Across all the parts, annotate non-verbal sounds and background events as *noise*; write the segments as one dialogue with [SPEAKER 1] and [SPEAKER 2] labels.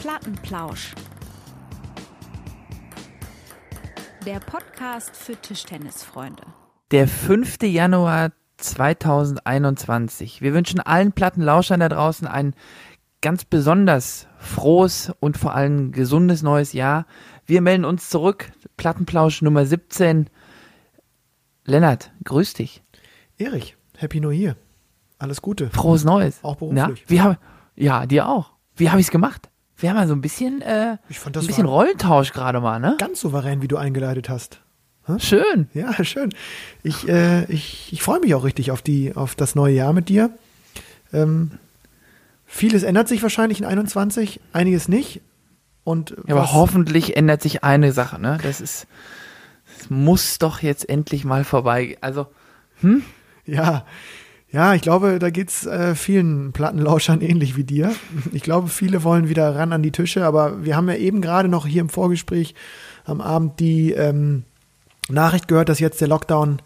[SPEAKER 1] Plattenplausch. Der Podcast für Tischtennisfreunde.
[SPEAKER 2] Der 5. Januar 2021. Wir wünschen allen Plattenlauschern da draußen ein ganz besonders frohes und vor allem gesundes neues Jahr. Wir melden uns zurück. Plattenplausch Nummer 17. Lennart, grüß dich.
[SPEAKER 3] Erich, Happy New Year. Alles Gute.
[SPEAKER 2] Frohes Neues.
[SPEAKER 3] Auch beruflich. Ja, wir
[SPEAKER 2] haben, ja dir auch. Wie habe ich es gemacht? Wir haben ja so ein bisschen, äh, ich fand das ein bisschen Rollentausch gerade mal, ne?
[SPEAKER 3] Ganz souverän, wie du eingeleitet hast.
[SPEAKER 2] Hm? Schön.
[SPEAKER 3] Ja, schön. Ich, äh, ich, ich freue mich auch richtig auf, die, auf das neue Jahr mit dir. Ähm, vieles ändert sich wahrscheinlich in 21, einiges nicht.
[SPEAKER 2] Und ja, aber hoffentlich ändert sich eine Sache, ne? Das ist, das muss doch jetzt endlich mal vorbei. Also,
[SPEAKER 3] hm? Ja, ja, ich glaube, da geht's äh, vielen Plattenlauschern *laughs* ähnlich wie dir. Ich glaube, viele wollen wieder ran an die Tische, aber wir haben ja eben gerade noch hier im Vorgespräch am Abend die ähm, Nachricht gehört, dass jetzt der Lockdown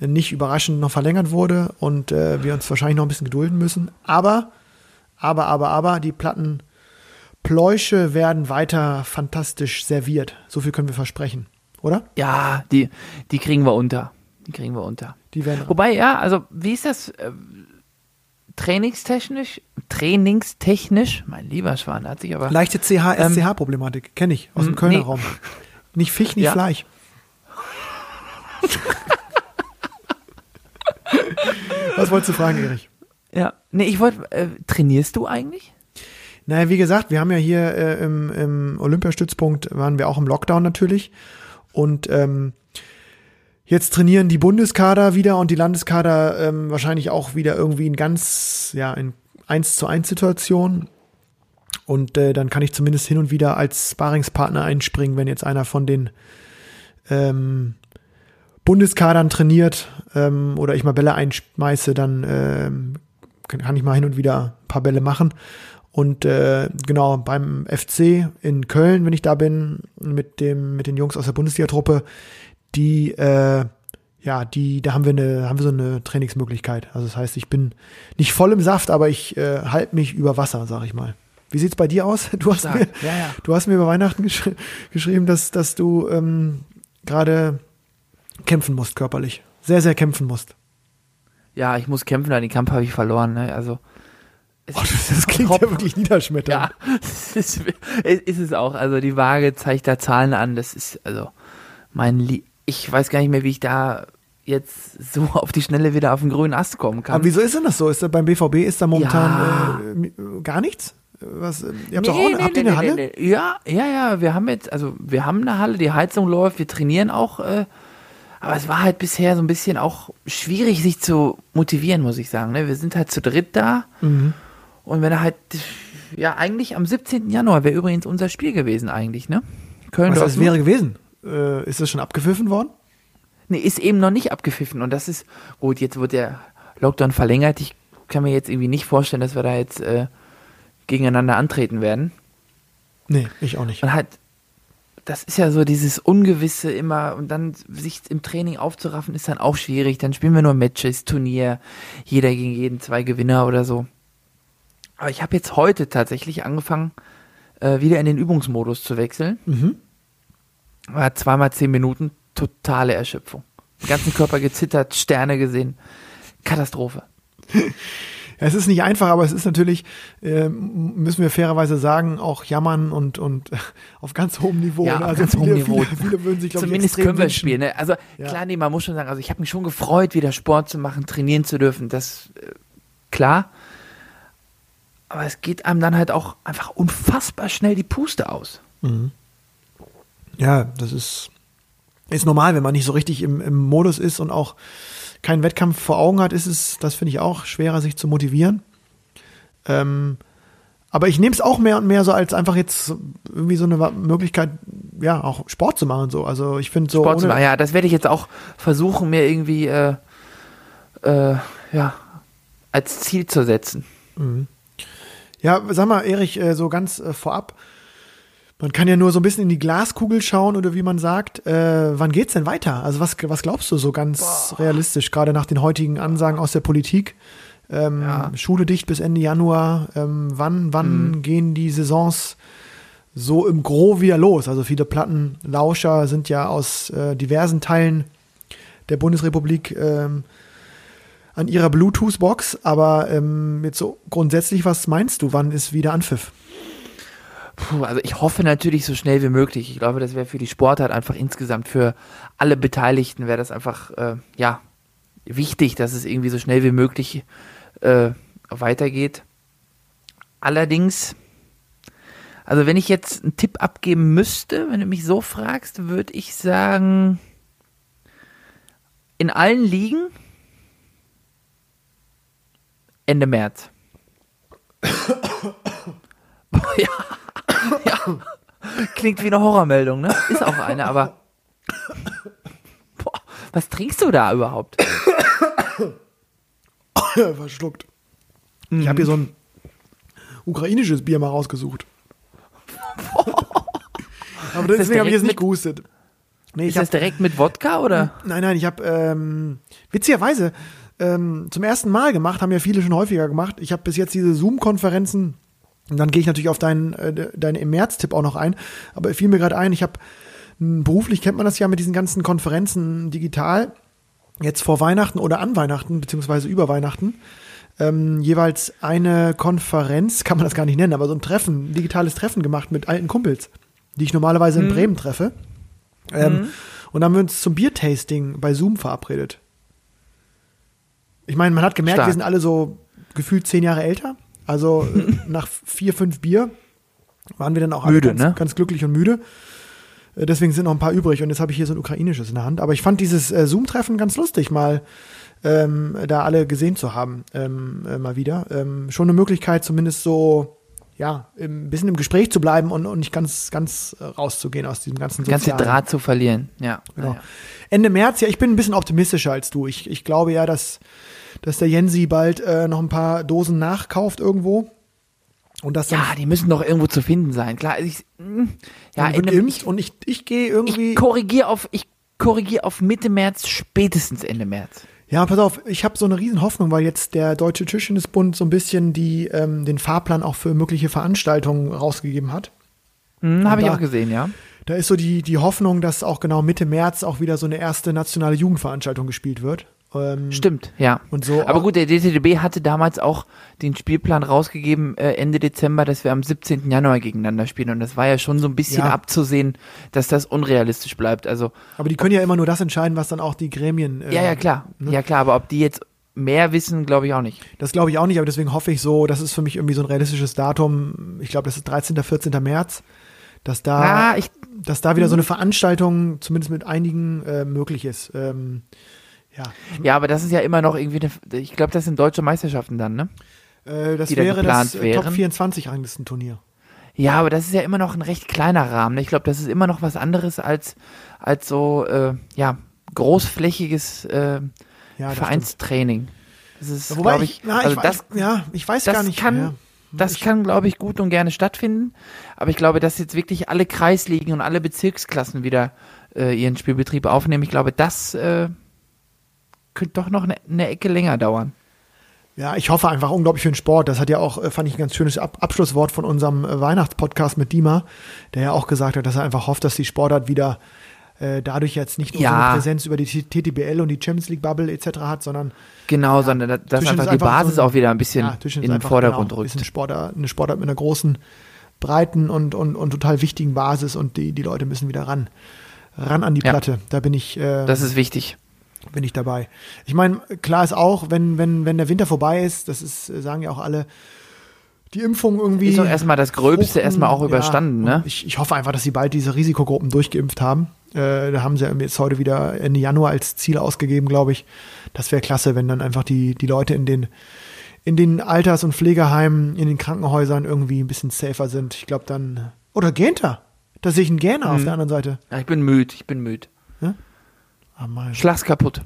[SPEAKER 3] nicht überraschend noch verlängert wurde und äh, wir uns wahrscheinlich noch ein bisschen gedulden müssen. Aber, aber, aber, aber, die Plattenpläusche werden weiter fantastisch serviert. So viel können wir versprechen, oder?
[SPEAKER 2] Ja, die, die kriegen wir unter. Die kriegen wir unter. Die werden Wobei, ja, also wie ist das äh, trainingstechnisch? Trainingstechnisch, mein lieber Schwan, hat sich aber.
[SPEAKER 3] Leichte CH-SCH-Problematik, ähm, kenne ich aus dem Kölner nee. Raum. Nicht Fisch, nicht ja. Fleisch. *laughs* Was wolltest du fragen, Erich?
[SPEAKER 2] Ja, nee, ich wollte, äh, trainierst du eigentlich?
[SPEAKER 3] Naja, wie gesagt, wir haben ja hier äh, im, im Olympiastützpunkt, waren wir auch im Lockdown natürlich. Und ähm, Jetzt trainieren die Bundeskader wieder und die Landeskader ähm, wahrscheinlich auch wieder irgendwie in ganz, ja, in 1 zu 1 Situationen. Und äh, dann kann ich zumindest hin und wieder als Sparingspartner einspringen, wenn jetzt einer von den ähm, Bundeskadern trainiert ähm, oder ich mal Bälle einschmeiße, dann ähm, kann ich mal hin und wieder ein paar Bälle machen. Und äh, genau, beim FC in Köln, wenn ich da bin, mit, dem, mit den Jungs aus der Bundesliga-Truppe, die, äh, ja, die, da haben wir eine, haben wir so eine Trainingsmöglichkeit. Also das heißt, ich bin nicht voll im Saft, aber ich äh, halte mich über Wasser, sag ich mal. Wie sieht's bei dir aus? *laughs* Du hast, Stark. mir, ja, ja. du hast mir über Weihnachten geschri geschrieben, dass, dass du ähm, gerade kämpfen musst, körperlich. Sehr, sehr kämpfen musst.
[SPEAKER 2] Ja, ich muss kämpfen, an den Kampf habe ich verloren. Ne? Also,
[SPEAKER 3] oh, das, klingt top. ja wirklich niederschmetternd. Ja, *laughs* es
[SPEAKER 2] ist, ist, es auch. Also die Waage zeigt da Zahlen an. Das ist also mein, ich weiß gar nicht mehr, wie ich da jetzt so *laughs* auf die Schnelle wieder auf den grünen Ast kommen kann.
[SPEAKER 3] Aber wieso ist denn das so? Ist da beim BVB ist da momentan ja. äh, gar nichts? Was, äh, ihr
[SPEAKER 2] habt nee, doch auch eine, nee, habt nee, eine Halle? Nee, ja, ja, ja, wir haben jetzt, also wir haben eine Halle, die Heizung läuft, wir trainieren auch, äh, aber es war halt bisher so ein bisschen auch schwierig, sich zu motivieren, muss ich sagen. Ne? Wir sind halt zu dritt da mhm. und wenn er halt, ja, eigentlich am 17. Januar wäre übrigens unser Spiel gewesen eigentlich, ne?
[SPEAKER 3] Köln Was das wäre gewesen? äh, ist das schon abgepfiffen worden?
[SPEAKER 2] Nee, ist eben noch nicht abgepfiffen. Und das ist, gut, jetzt wird der Lockdown verlängert. Ich kann mir jetzt irgendwie nicht vorstellen, dass wir da jetzt äh, gegeneinander antreten werden.
[SPEAKER 3] Nee, ich auch nicht.
[SPEAKER 2] Und halt, das ist ja so dieses Ungewisse immer und dann sich im Training aufzuraffen, ist dann auch schwierig. Dann spielen wir nur Matches, Turnier, jeder gegen jeden, zwei Gewinner oder so. Aber ich habe jetzt heute tatsächlich angefangen, äh, wieder in den Übungsmodus zu wechseln. Mhm war zweimal zehn Minuten totale Erschöpfung. Den ganzen Körper gezittert, Sterne gesehen. Katastrophe.
[SPEAKER 3] *laughs* Es ist nicht einfach, aber es ist natürlich, äh, müssen wir fairerweise sagen, auch jammern und, und *laughs* auf ganz hohem Niveau. Ja, ne?
[SPEAKER 2] also
[SPEAKER 3] ganz
[SPEAKER 2] viele, hohem Niveau. Viele, viele würden sich, glaube ich, Zumindest können wir wünschen. spielen. Ne? Also ja. klar, nee, man muss schon sagen, also ich habe mich schon gefreut, wieder Sport zu machen, trainieren zu dürfen. Das, äh, klar. Aber es geht einem dann halt auch einfach unfassbar schnell die Puste aus. Mhm
[SPEAKER 3] ja, das ist, ist normal, wenn man nicht so richtig im, im Modus ist und auch keinen Wettkampf vor Augen hat, ist es, das finde ich auch, schwerer, sich zu motivieren. Ähm, aber ich nehme es auch mehr und mehr so als einfach jetzt irgendwie so eine Möglichkeit, ja, auch Sport zu machen. So. Also ich finde so. Sport zu machen,
[SPEAKER 2] ja, das werde ich jetzt auch versuchen, mir irgendwie äh, äh, ja, als Ziel zu setzen. Mhm.
[SPEAKER 3] Ja, sag mal, Erich, äh, so ganz äh, vorab, man kann ja nur so ein bisschen in die Glaskugel schauen oder wie man sagt, äh, wann geht's denn weiter? Also was, was glaubst du so ganz Boah. realistisch, gerade nach den heutigen Ansagen aus der Politik? Ähm, ja. Schule dicht bis Ende Januar. Ähm, wann wann mhm. gehen die Saisons so im Gro wieder los? Also viele Plattenlauscher sind ja aus äh, diversen Teilen der Bundesrepublik ähm, an ihrer Bluetooth-Box. Aber ähm, jetzt so grundsätzlich, was meinst du? Wann ist wieder Anpfiff?
[SPEAKER 2] Puh, also ich hoffe natürlich so schnell wie möglich. Ich glaube, das wäre für die Sportart einfach insgesamt für alle Beteiligten wäre das einfach äh, ja wichtig, dass es irgendwie so schnell wie möglich äh, weitergeht. Allerdings, also wenn ich jetzt einen Tipp abgeben müsste, wenn du mich so fragst, würde ich sagen, in allen Ligen Ende März. *coughs* *laughs* ja ja. Klingt wie eine Horrormeldung, ne? Ist auch eine, aber. Boah, was trinkst du da überhaupt?
[SPEAKER 3] *coughs* Verschluckt. Mhm. Ich habe hier so ein ukrainisches Bier mal rausgesucht.
[SPEAKER 2] *laughs* aber deswegen habe ich jetzt nicht gehustet. Nee, ist hab, das direkt mit Wodka oder?
[SPEAKER 3] Nein, nein, ich habe ähm, witzigerweise ähm, zum ersten Mal gemacht, haben ja viele schon häufiger gemacht. Ich habe bis jetzt diese Zoom-Konferenzen und dann gehe ich natürlich auf deinen, äh, deinen im März-Tipp auch noch ein. Aber fiel mir gerade ein, ich habe hm, beruflich kennt man das ja mit diesen ganzen Konferenzen digital, jetzt vor Weihnachten oder an Weihnachten, beziehungsweise über Weihnachten. Ähm, jeweils eine Konferenz, kann man das gar nicht nennen, aber so ein Treffen, ein digitales Treffen gemacht mit alten Kumpels, die ich normalerweise mhm. in Bremen treffe. Ähm, mhm. Und dann haben wir uns zum Biertasting bei Zoom verabredet. Ich meine, man hat gemerkt, Stark. wir sind alle so gefühlt zehn Jahre älter. Also äh, *laughs* nach vier, fünf Bier waren wir dann auch müde, ganz, ne? ganz glücklich und müde. Äh, deswegen sind noch ein paar übrig und jetzt habe ich hier so ein ukrainisches in der Hand. Aber ich fand dieses äh, Zoom-Treffen ganz lustig, mal ähm, da alle gesehen zu haben, ähm, äh, mal wieder. Ähm, schon eine Möglichkeit, zumindest so ja, ein bisschen im Gespräch zu bleiben und, und nicht ganz, ganz rauszugehen aus diesem
[SPEAKER 2] ganzen
[SPEAKER 3] Sozialen.
[SPEAKER 2] den Draht zu verlieren, ja. Genau. Ja.
[SPEAKER 3] Ende März, ja, ich bin ein bisschen optimistischer als du. Ich, ich glaube ja, dass dass der Jensi bald äh, noch ein paar Dosen nachkauft irgendwo.
[SPEAKER 2] Und das ja, die müssen doch irgendwo zu finden sein. Klar, ich, mh, hm,
[SPEAKER 3] ja,
[SPEAKER 2] wird geimpft
[SPEAKER 3] und ich, ich gehe irgendwie.
[SPEAKER 2] Ich korrigiere auf, ich auf Mitte März, spätestens Ende März.
[SPEAKER 3] Ja, pass auf, ich habe so eine Riesenhoffnung, weil jetzt der Deutsche Tischtennisbund so ein bisschen die, ähm, den Fahrplan auch für mögliche Veranstaltungen rausgegeben hat.
[SPEAKER 2] Mhm, habe ich auch gesehen, ja.
[SPEAKER 3] Da ist so die, die Hoffnung, dass auch genau Mitte März auch wieder so eine erste nationale Jugendveranstaltung gespielt wird.
[SPEAKER 2] Ähm, Stimmt, ja. Und so Aber gut, der DTDB hatte damals auch den Spielplan rausgegeben äh, Ende Dezember, dass wir am 17. Januar gegeneinander spielen. Und das war ja schon so ein bisschen ja. abzusehen, dass das unrealistisch bleibt. Also,
[SPEAKER 3] aber die können ja immer nur das entscheiden, was dann auch die Gremien.
[SPEAKER 2] Äh, ja, ja, klar. Ne? Ja, klar, aber ob die jetzt mehr wissen, glaube ich auch nicht.
[SPEAKER 3] Das glaube ich auch nicht, aber deswegen hoffe ich so, das ist für mich irgendwie so ein realistisches Datum. Ich glaube, das ist 13. 14. März dass da, ah, ich, dass da wieder so eine hm. Veranstaltung zumindest mit einigen äh, möglich ist. Ähm, ja.
[SPEAKER 2] ja, aber das ist ja immer noch irgendwie, eine, ich glaube, das sind deutsche Meisterschaften dann, ne?
[SPEAKER 3] Äh, das Die wäre da das äh, wären. Top 24 Turnier.
[SPEAKER 2] Ja, aber das ist ja immer noch ein recht kleiner Rahmen. Ne? Ich glaube, das ist immer noch was anderes als, als so äh, ja, großflächiges äh, ja, Vereinstraining.
[SPEAKER 3] Das ist, Wobei ich, ich, na, also ich, das, ich, ja, ich weiß gar nicht. Kann, mehr.
[SPEAKER 2] Das ich, kann, glaube ich, gut und gerne stattfinden. Aber ich glaube, dass jetzt wirklich alle Kreisligen und alle Bezirksklassen wieder äh, ihren Spielbetrieb aufnehmen, ich glaube, das äh, könnte doch noch eine, eine Ecke länger dauern.
[SPEAKER 3] Ja, ich hoffe einfach unglaublich für den Sport. Das hat ja auch, äh, fand ich, ein ganz schönes Ab Abschlusswort von unserem äh, Weihnachtspodcast mit Dima, der ja auch gesagt hat, dass er einfach hofft, dass die Sportart wieder äh, dadurch jetzt nicht nur ja. so eine Präsenz über die TTBL und die Champions League Bubble etc. hat, sondern
[SPEAKER 2] genau, ja, sondern dass das einfach die Basis
[SPEAKER 3] so
[SPEAKER 2] ein, auch wieder ein bisschen ja, in den einfach, genau, Vordergrund genau,
[SPEAKER 3] rückt. Ein Sportart, eine Sportart mit einer großen, breiten und, und, und total wichtigen Basis und die, die Leute müssen wieder ran, ran an die Platte. Da bin ich.
[SPEAKER 2] Äh, das ist wichtig
[SPEAKER 3] bin ich dabei. Ich meine, klar ist auch, wenn, wenn, wenn der Winter vorbei ist, das ist, äh, sagen ja auch alle, die Impfung irgendwie. Ist doch
[SPEAKER 2] erstmal das Gröbste erstmal auch überstanden, ja,
[SPEAKER 3] ne? Ich, ich hoffe einfach, dass sie bald diese Risikogruppen durchgeimpft haben. Äh, da haben sie jetzt heute wieder Ende Januar als Ziel ausgegeben, glaube ich. Das wäre klasse, wenn dann einfach die, die Leute in den, in den Alters- und Pflegeheimen, in den Krankenhäusern irgendwie ein bisschen safer sind. Ich glaube dann. Oder Genter. Da sehe ich einen Gähner mhm. auf hm. der anderen Seite.
[SPEAKER 2] Ja, ich bin müde, ich bin müde. Ja? Am Schlag's kaputt.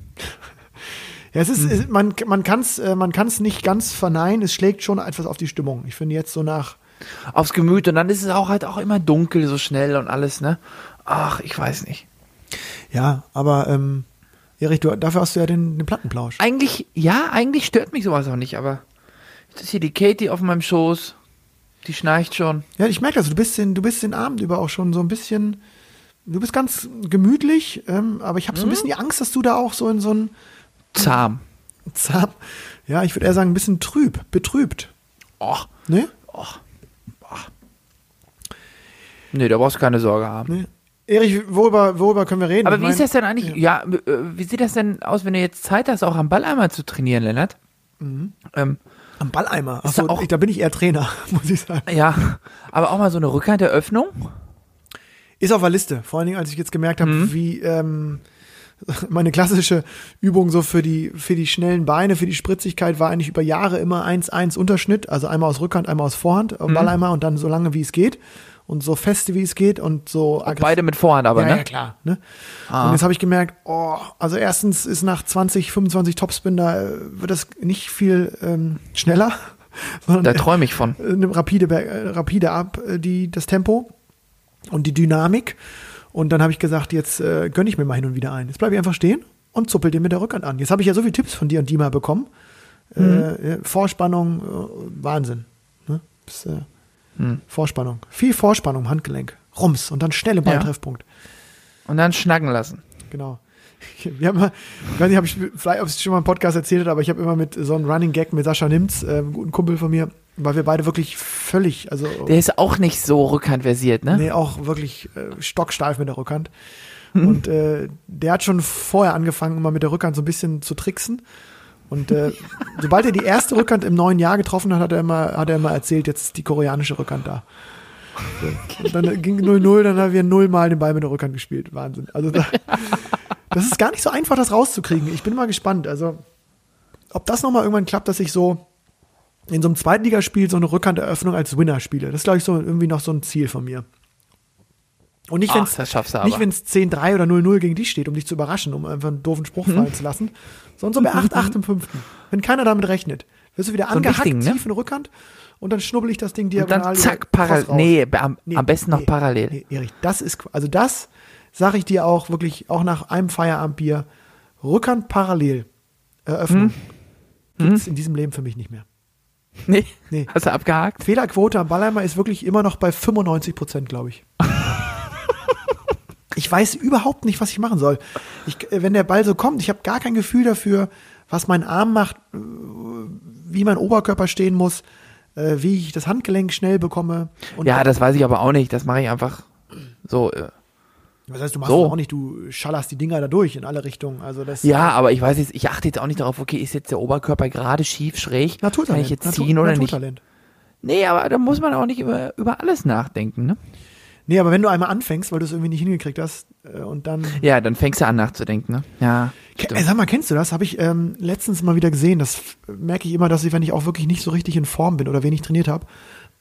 [SPEAKER 3] Ja, es ist, mhm. man, man kann es äh, man kann's nicht ganz verneinen, es schlägt schon etwas auf die Stimmung. Ich finde jetzt so nach.
[SPEAKER 2] Aufs Gemüt und dann ist es auch halt auch immer dunkel so schnell und alles, ne? Ach, ich weiß nicht.
[SPEAKER 3] Ja, aber ähm, Erich, du, dafür hast du ja den, den Plattenplausch.
[SPEAKER 2] Eigentlich, ja, eigentlich stört mich sowas auch nicht, aber jetzt ist hier die Katie auf meinem Schoß, die schnarcht schon.
[SPEAKER 3] Ja, ich merke das, du bist den, du bist den Abend über auch schon so ein bisschen du bist ganz gemütlich, ähm, aber ich habe so ein mhm. bisschen die Angst, dass du da auch so in so ein
[SPEAKER 2] zahm,
[SPEAKER 3] zahm, ja, ich würde eher sagen ein bisschen trüb, betrübt. Och. ne? Och.
[SPEAKER 2] oh. Nee, da brauchst du keine Sorge haben. Nee.
[SPEAKER 3] Erich, worüber, worüber können wir reden?
[SPEAKER 2] Aber wie ich mein, ist das denn eigentlich, ja. ja, äh, wie sieht das denn aus, wenn du jetzt Zeit hast, auch am Balleimer zu trainieren, Lennart?
[SPEAKER 3] Mhm. Ähm, am Balleimer? Achso, da, auch, ich, da bin ich eher Trainer, *laughs* muss ich sagen.
[SPEAKER 2] Ja, aber auch mal so eine der Rückhanderöffnung?
[SPEAKER 3] Ist auf der Liste. Vor allen Dingen, als ich jetzt gemerkt habe, mhm. wie ähm, *laughs* meine klassische Übung so für die, für die schnellen Beine, für die Spritzigkeit war eigentlich über Jahre immer 1-1 Unterschnitt. Also einmal aus Rückhand, einmal aus Vorhand, äh, mhm. Ball einmal und dann so lange, wie es geht. Und so feste, wie es geht und so
[SPEAKER 2] aggressiv. Beide mit Vorhand aber, ja, ne? Ja, klar. Ne?
[SPEAKER 3] Ah. Und jetzt habe ich gemerkt, oh, also erstens ist nach 20, 25 Topspin, da äh, wird das nicht viel ähm, schneller.
[SPEAKER 2] *laughs* da träume ich von. *laughs*
[SPEAKER 3] Nimmt rapide, äh, rapide ab, die, das Tempo und die Dynamik. Und dann habe ich gesagt, jetzt äh, gönne ich mir mal hin und wieder ein. Jetzt bleibe ich einfach stehen und zuppel dir mit der Rückhand an. Jetzt habe ich ja so viele Tipps von dir und Dima bekommen. Äh, mhm. Äh, Vorspannung, äh, Wahnsinn. Ne? Das, äh, mhm. Vorspannung. Viel Vorspannung im Handgelenk. Rums und dann schnell im Balltreffpunkt.
[SPEAKER 2] Ja. Und dann schnacken lassen.
[SPEAKER 3] Genau. *laughs* Wir haben mal, ich weiß nicht, ob ich vielleicht ob ich schon mal im Podcast erzählt habe, aber ich habe immer mit so einem Running Gag mit Sascha Nimz, äh, einem guten Kumpel von mir, weil wir beide wirklich völlig, also.
[SPEAKER 2] Der ist auch nicht so rückhandversiert, ne?
[SPEAKER 3] Nee, auch wirklich äh, stocksteif mit der Rückhand. Hm. Und äh, der hat schon vorher angefangen, immer mit der Rückhand so ein bisschen zu tricksen. Und äh, *laughs* sobald er die erste Rückhand im neuen Jahr getroffen hat, hat er immer, hat er immer erzählt, jetzt ist die koreanische Rückhand da. Und dann ging 0-0, dann haben wir nullmal den Ball mit der Rückhand gespielt. Wahnsinn. Also da, *laughs* das ist gar nicht so einfach, das rauszukriegen. Ich bin mal gespannt. Also, ob das nochmal irgendwann klappt, dass ich so in so einem Zweitligaspiel so eine Rückhanderöffnung als Winner spiele. Das ist, glaube ich, so irgendwie noch so ein Ziel von mir. Und nicht, wenn es 10-3 oder 0-0 gegen dich steht, um dich zu überraschen, um einfach einen doofen Spruch mhm. fallen zu lassen, sondern so bei 8-8 im fünften. Wenn keiner damit rechnet, wirst du wieder so angehackt, Ding, ne? tief in Rückhand und dann schnubbel ich das Ding diagonal.
[SPEAKER 2] Und dann zack, parallel. Nee, am, nee, am besten nee, noch parallel. Nee,
[SPEAKER 3] Erich, das ist, also das sage ich dir auch wirklich, auch nach einem Feierabendbier, Rückhand parallel eröffnen. Hm? es hm? in diesem Leben für mich nicht mehr.
[SPEAKER 2] *laughs* Nee? nee. Hast du abgehakt?
[SPEAKER 3] Fehlerquote am Ballheimer ist wirklich immer noch bei 95 Prozent, glaube ich. *laughs* ich weiß überhaupt nicht, was ich machen soll. Ich, äh, wenn der Ball so kommt, ich habe gar kein Gefühl dafür, was mein Arm macht, äh, wie mein Oberkörper stehen muss, äh, wie ich das Handgelenk schnell bekomme.
[SPEAKER 2] ja, das weiß ich aber auch nicht. Das mache ich einfach so.
[SPEAKER 3] Das heißt, du machst so. auch nicht, du schallerst die Dinger da durch in alle Richtungen. Also das
[SPEAKER 2] ja, aber ich weiß jetzt, ich achte jetzt auch nicht darauf, okay, ist jetzt der Oberkörper gerade schief, schräg, kann ich jetzt ziehen Natur oder Naturtalent. nicht? Nee, aber da muss man auch nicht über, über alles nachdenken, ne?
[SPEAKER 3] Nee, aber wenn du einmal anfängst, weil du es irgendwie nicht hingekriegt hast äh, und dann.
[SPEAKER 2] Ja, dann fängst du an nachzudenken, ne? Ja.
[SPEAKER 3] Stimmt. Sag mal, kennst du das? Habe ich ähm, letztens mal wieder gesehen. Das merke ich immer, dass ich, wenn ich auch wirklich nicht so richtig in Form bin oder wenig trainiert habe,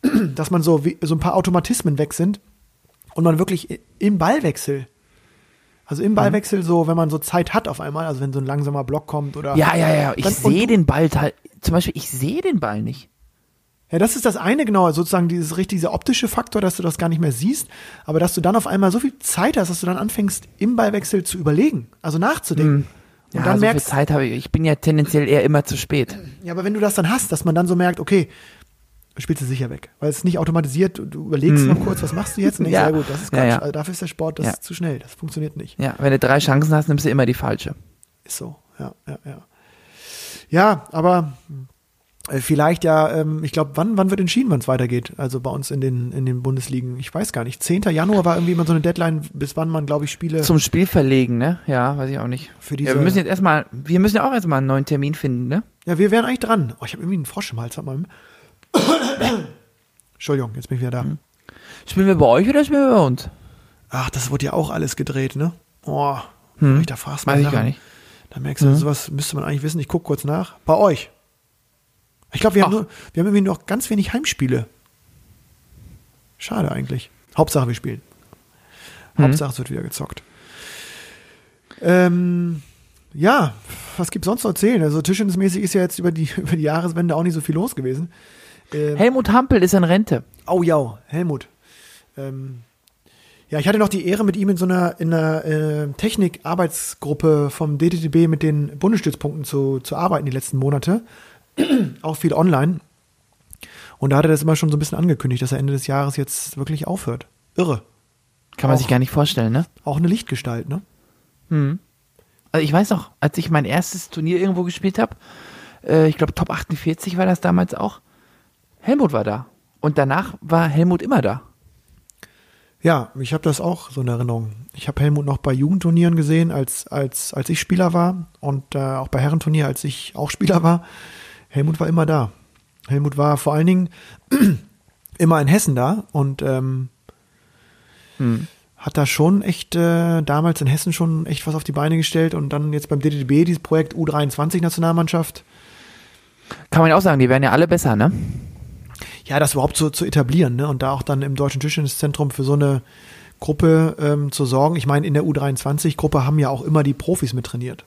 [SPEAKER 3] *clears throat* dass man so, wie, so ein paar Automatismen weg sind und man wirklich im Ballwechsel also im mhm. Ballwechsel so, wenn man so Zeit hat auf einmal, also wenn so ein langsamer Block kommt oder.
[SPEAKER 2] Ja, ja, ja. Ich sehe den Ball halt. Zum Beispiel, ich sehe den Ball nicht.
[SPEAKER 3] Ja, das ist das eine, genau, sozusagen dieses richtig, dieser optische Faktor, dass du das gar nicht mehr siehst, aber dass du dann auf einmal so viel Zeit hast, dass du dann anfängst, im Ballwechsel zu überlegen, also nachzudenken. Mhm.
[SPEAKER 2] Und ja, dann so merkst, viel Zeit habe ich. Ich bin ja tendenziell eher immer zu spät.
[SPEAKER 3] Ja, aber wenn du das dann hast, dass man dann so merkt, okay, spielst du sicher weg. Weil es ist nicht automatisiert, du überlegst hm. noch kurz, was machst du jetzt? Und ja. ja gut, das ist Ja, ja. Also dafür ist der Sport, das ist zu schnell, das funktioniert nicht.
[SPEAKER 2] Ja, wenn du drei Chancen hast, nimmst du immer die falsche.
[SPEAKER 3] Ist so, ja, ja, ja. Ja, aber äh, vielleicht ja, ähm, ich glaube, wann, wann wird entschieden, wann es weitergeht? Also bei uns in den, in den Bundesligen. Ich weiß gar nicht. 10. Januar war irgendwie immer so eine Deadline, bis wann man, glaube ich, Spiele.
[SPEAKER 2] Zum Spiel verlegen, ne? Ja, weiß ich auch nicht. Für diese ja, wir müssen jetzt erstmal, wir müssen ja auch erstmal einen neuen Termin finden, ne?
[SPEAKER 3] Ja, wir wären eigentlich dran. Oh, ich habe irgendwie einen Frosch im Hals. Hab mal. Entschuldigung, jetzt bin ich wieder da. Hm.
[SPEAKER 2] Spielen wir bei euch oder spielen wir bei uns?
[SPEAKER 3] Ach, das wurde ja auch alles gedreht, ne? Oh, hm. ich da fragst Weiß ich gar nicht. Da merkst du, mhm. sowas müsste man eigentlich wissen. Ich gucke kurz nach. Bei euch. Ich glaube, wir, haben wir haben irgendwie noch ganz wenig Heimspiele. Schade eigentlich. Hauptsache, wir spielen. Mhm. Hauptsache, es wird wieder gezockt. Ähm, ja, was gibt's sonst zu erzählen? Also Tischtennismäßig ist ja jetzt über die, *laughs* über die Jahreswende auch nicht so viel los gewesen.
[SPEAKER 2] Ähm, Helmut Hampel ist in Rente.
[SPEAKER 3] Oh ja, Helmut. Ähm, ja, ich hatte noch die Ehre, mit ihm in so einer, einer äh, Technik-Arbeitsgruppe vom DTTB mit den Bundesstützpunkten zu, zu arbeiten die letzten Monate. *clears throat* Auch viel online. Und da hat er das immer schon so ein bisschen angekündigt, dass er Ende des Jahres jetzt wirklich aufhört. Irre.
[SPEAKER 2] Kann man auch, sich gar nicht vorstellen, ne?
[SPEAKER 3] Auch eine Lichtgestalt, ne? Hm.
[SPEAKER 2] Also ich weiß noch, als ich mein erstes Turnier irgendwo gespielt habe, äh, ich glaube Top 48 war das damals auch, Helmut war da. Und danach war Helmut immer da.
[SPEAKER 3] Ja, ich habe das auch so in Erinnerung. Ich habe Helmut noch bei Jugendturnieren gesehen, als, als, als ich Spieler war und äh, auch bei Herrenturnier, als ich auch Spieler war. Helmut war immer da. Helmut war vor allen Dingen *clears throat* immer in Hessen da und ähm, hm. hat da schon echt äh, damals in Hessen schon echt was auf die Beine gestellt und dann jetzt beim DDB dieses Projekt U23 Nationalmannschaft.
[SPEAKER 2] Kann man ja auch sagen, die werden ja alle besser, ne?
[SPEAKER 3] ja, das überhaupt so zu etablieren ne? und da auch dann im Deutschen Tischtenniszentrum für so eine Gruppe ähm, zu sorgen. Ich meine, in der U23-Gruppe haben ja auch immer die Profis mit trainiert.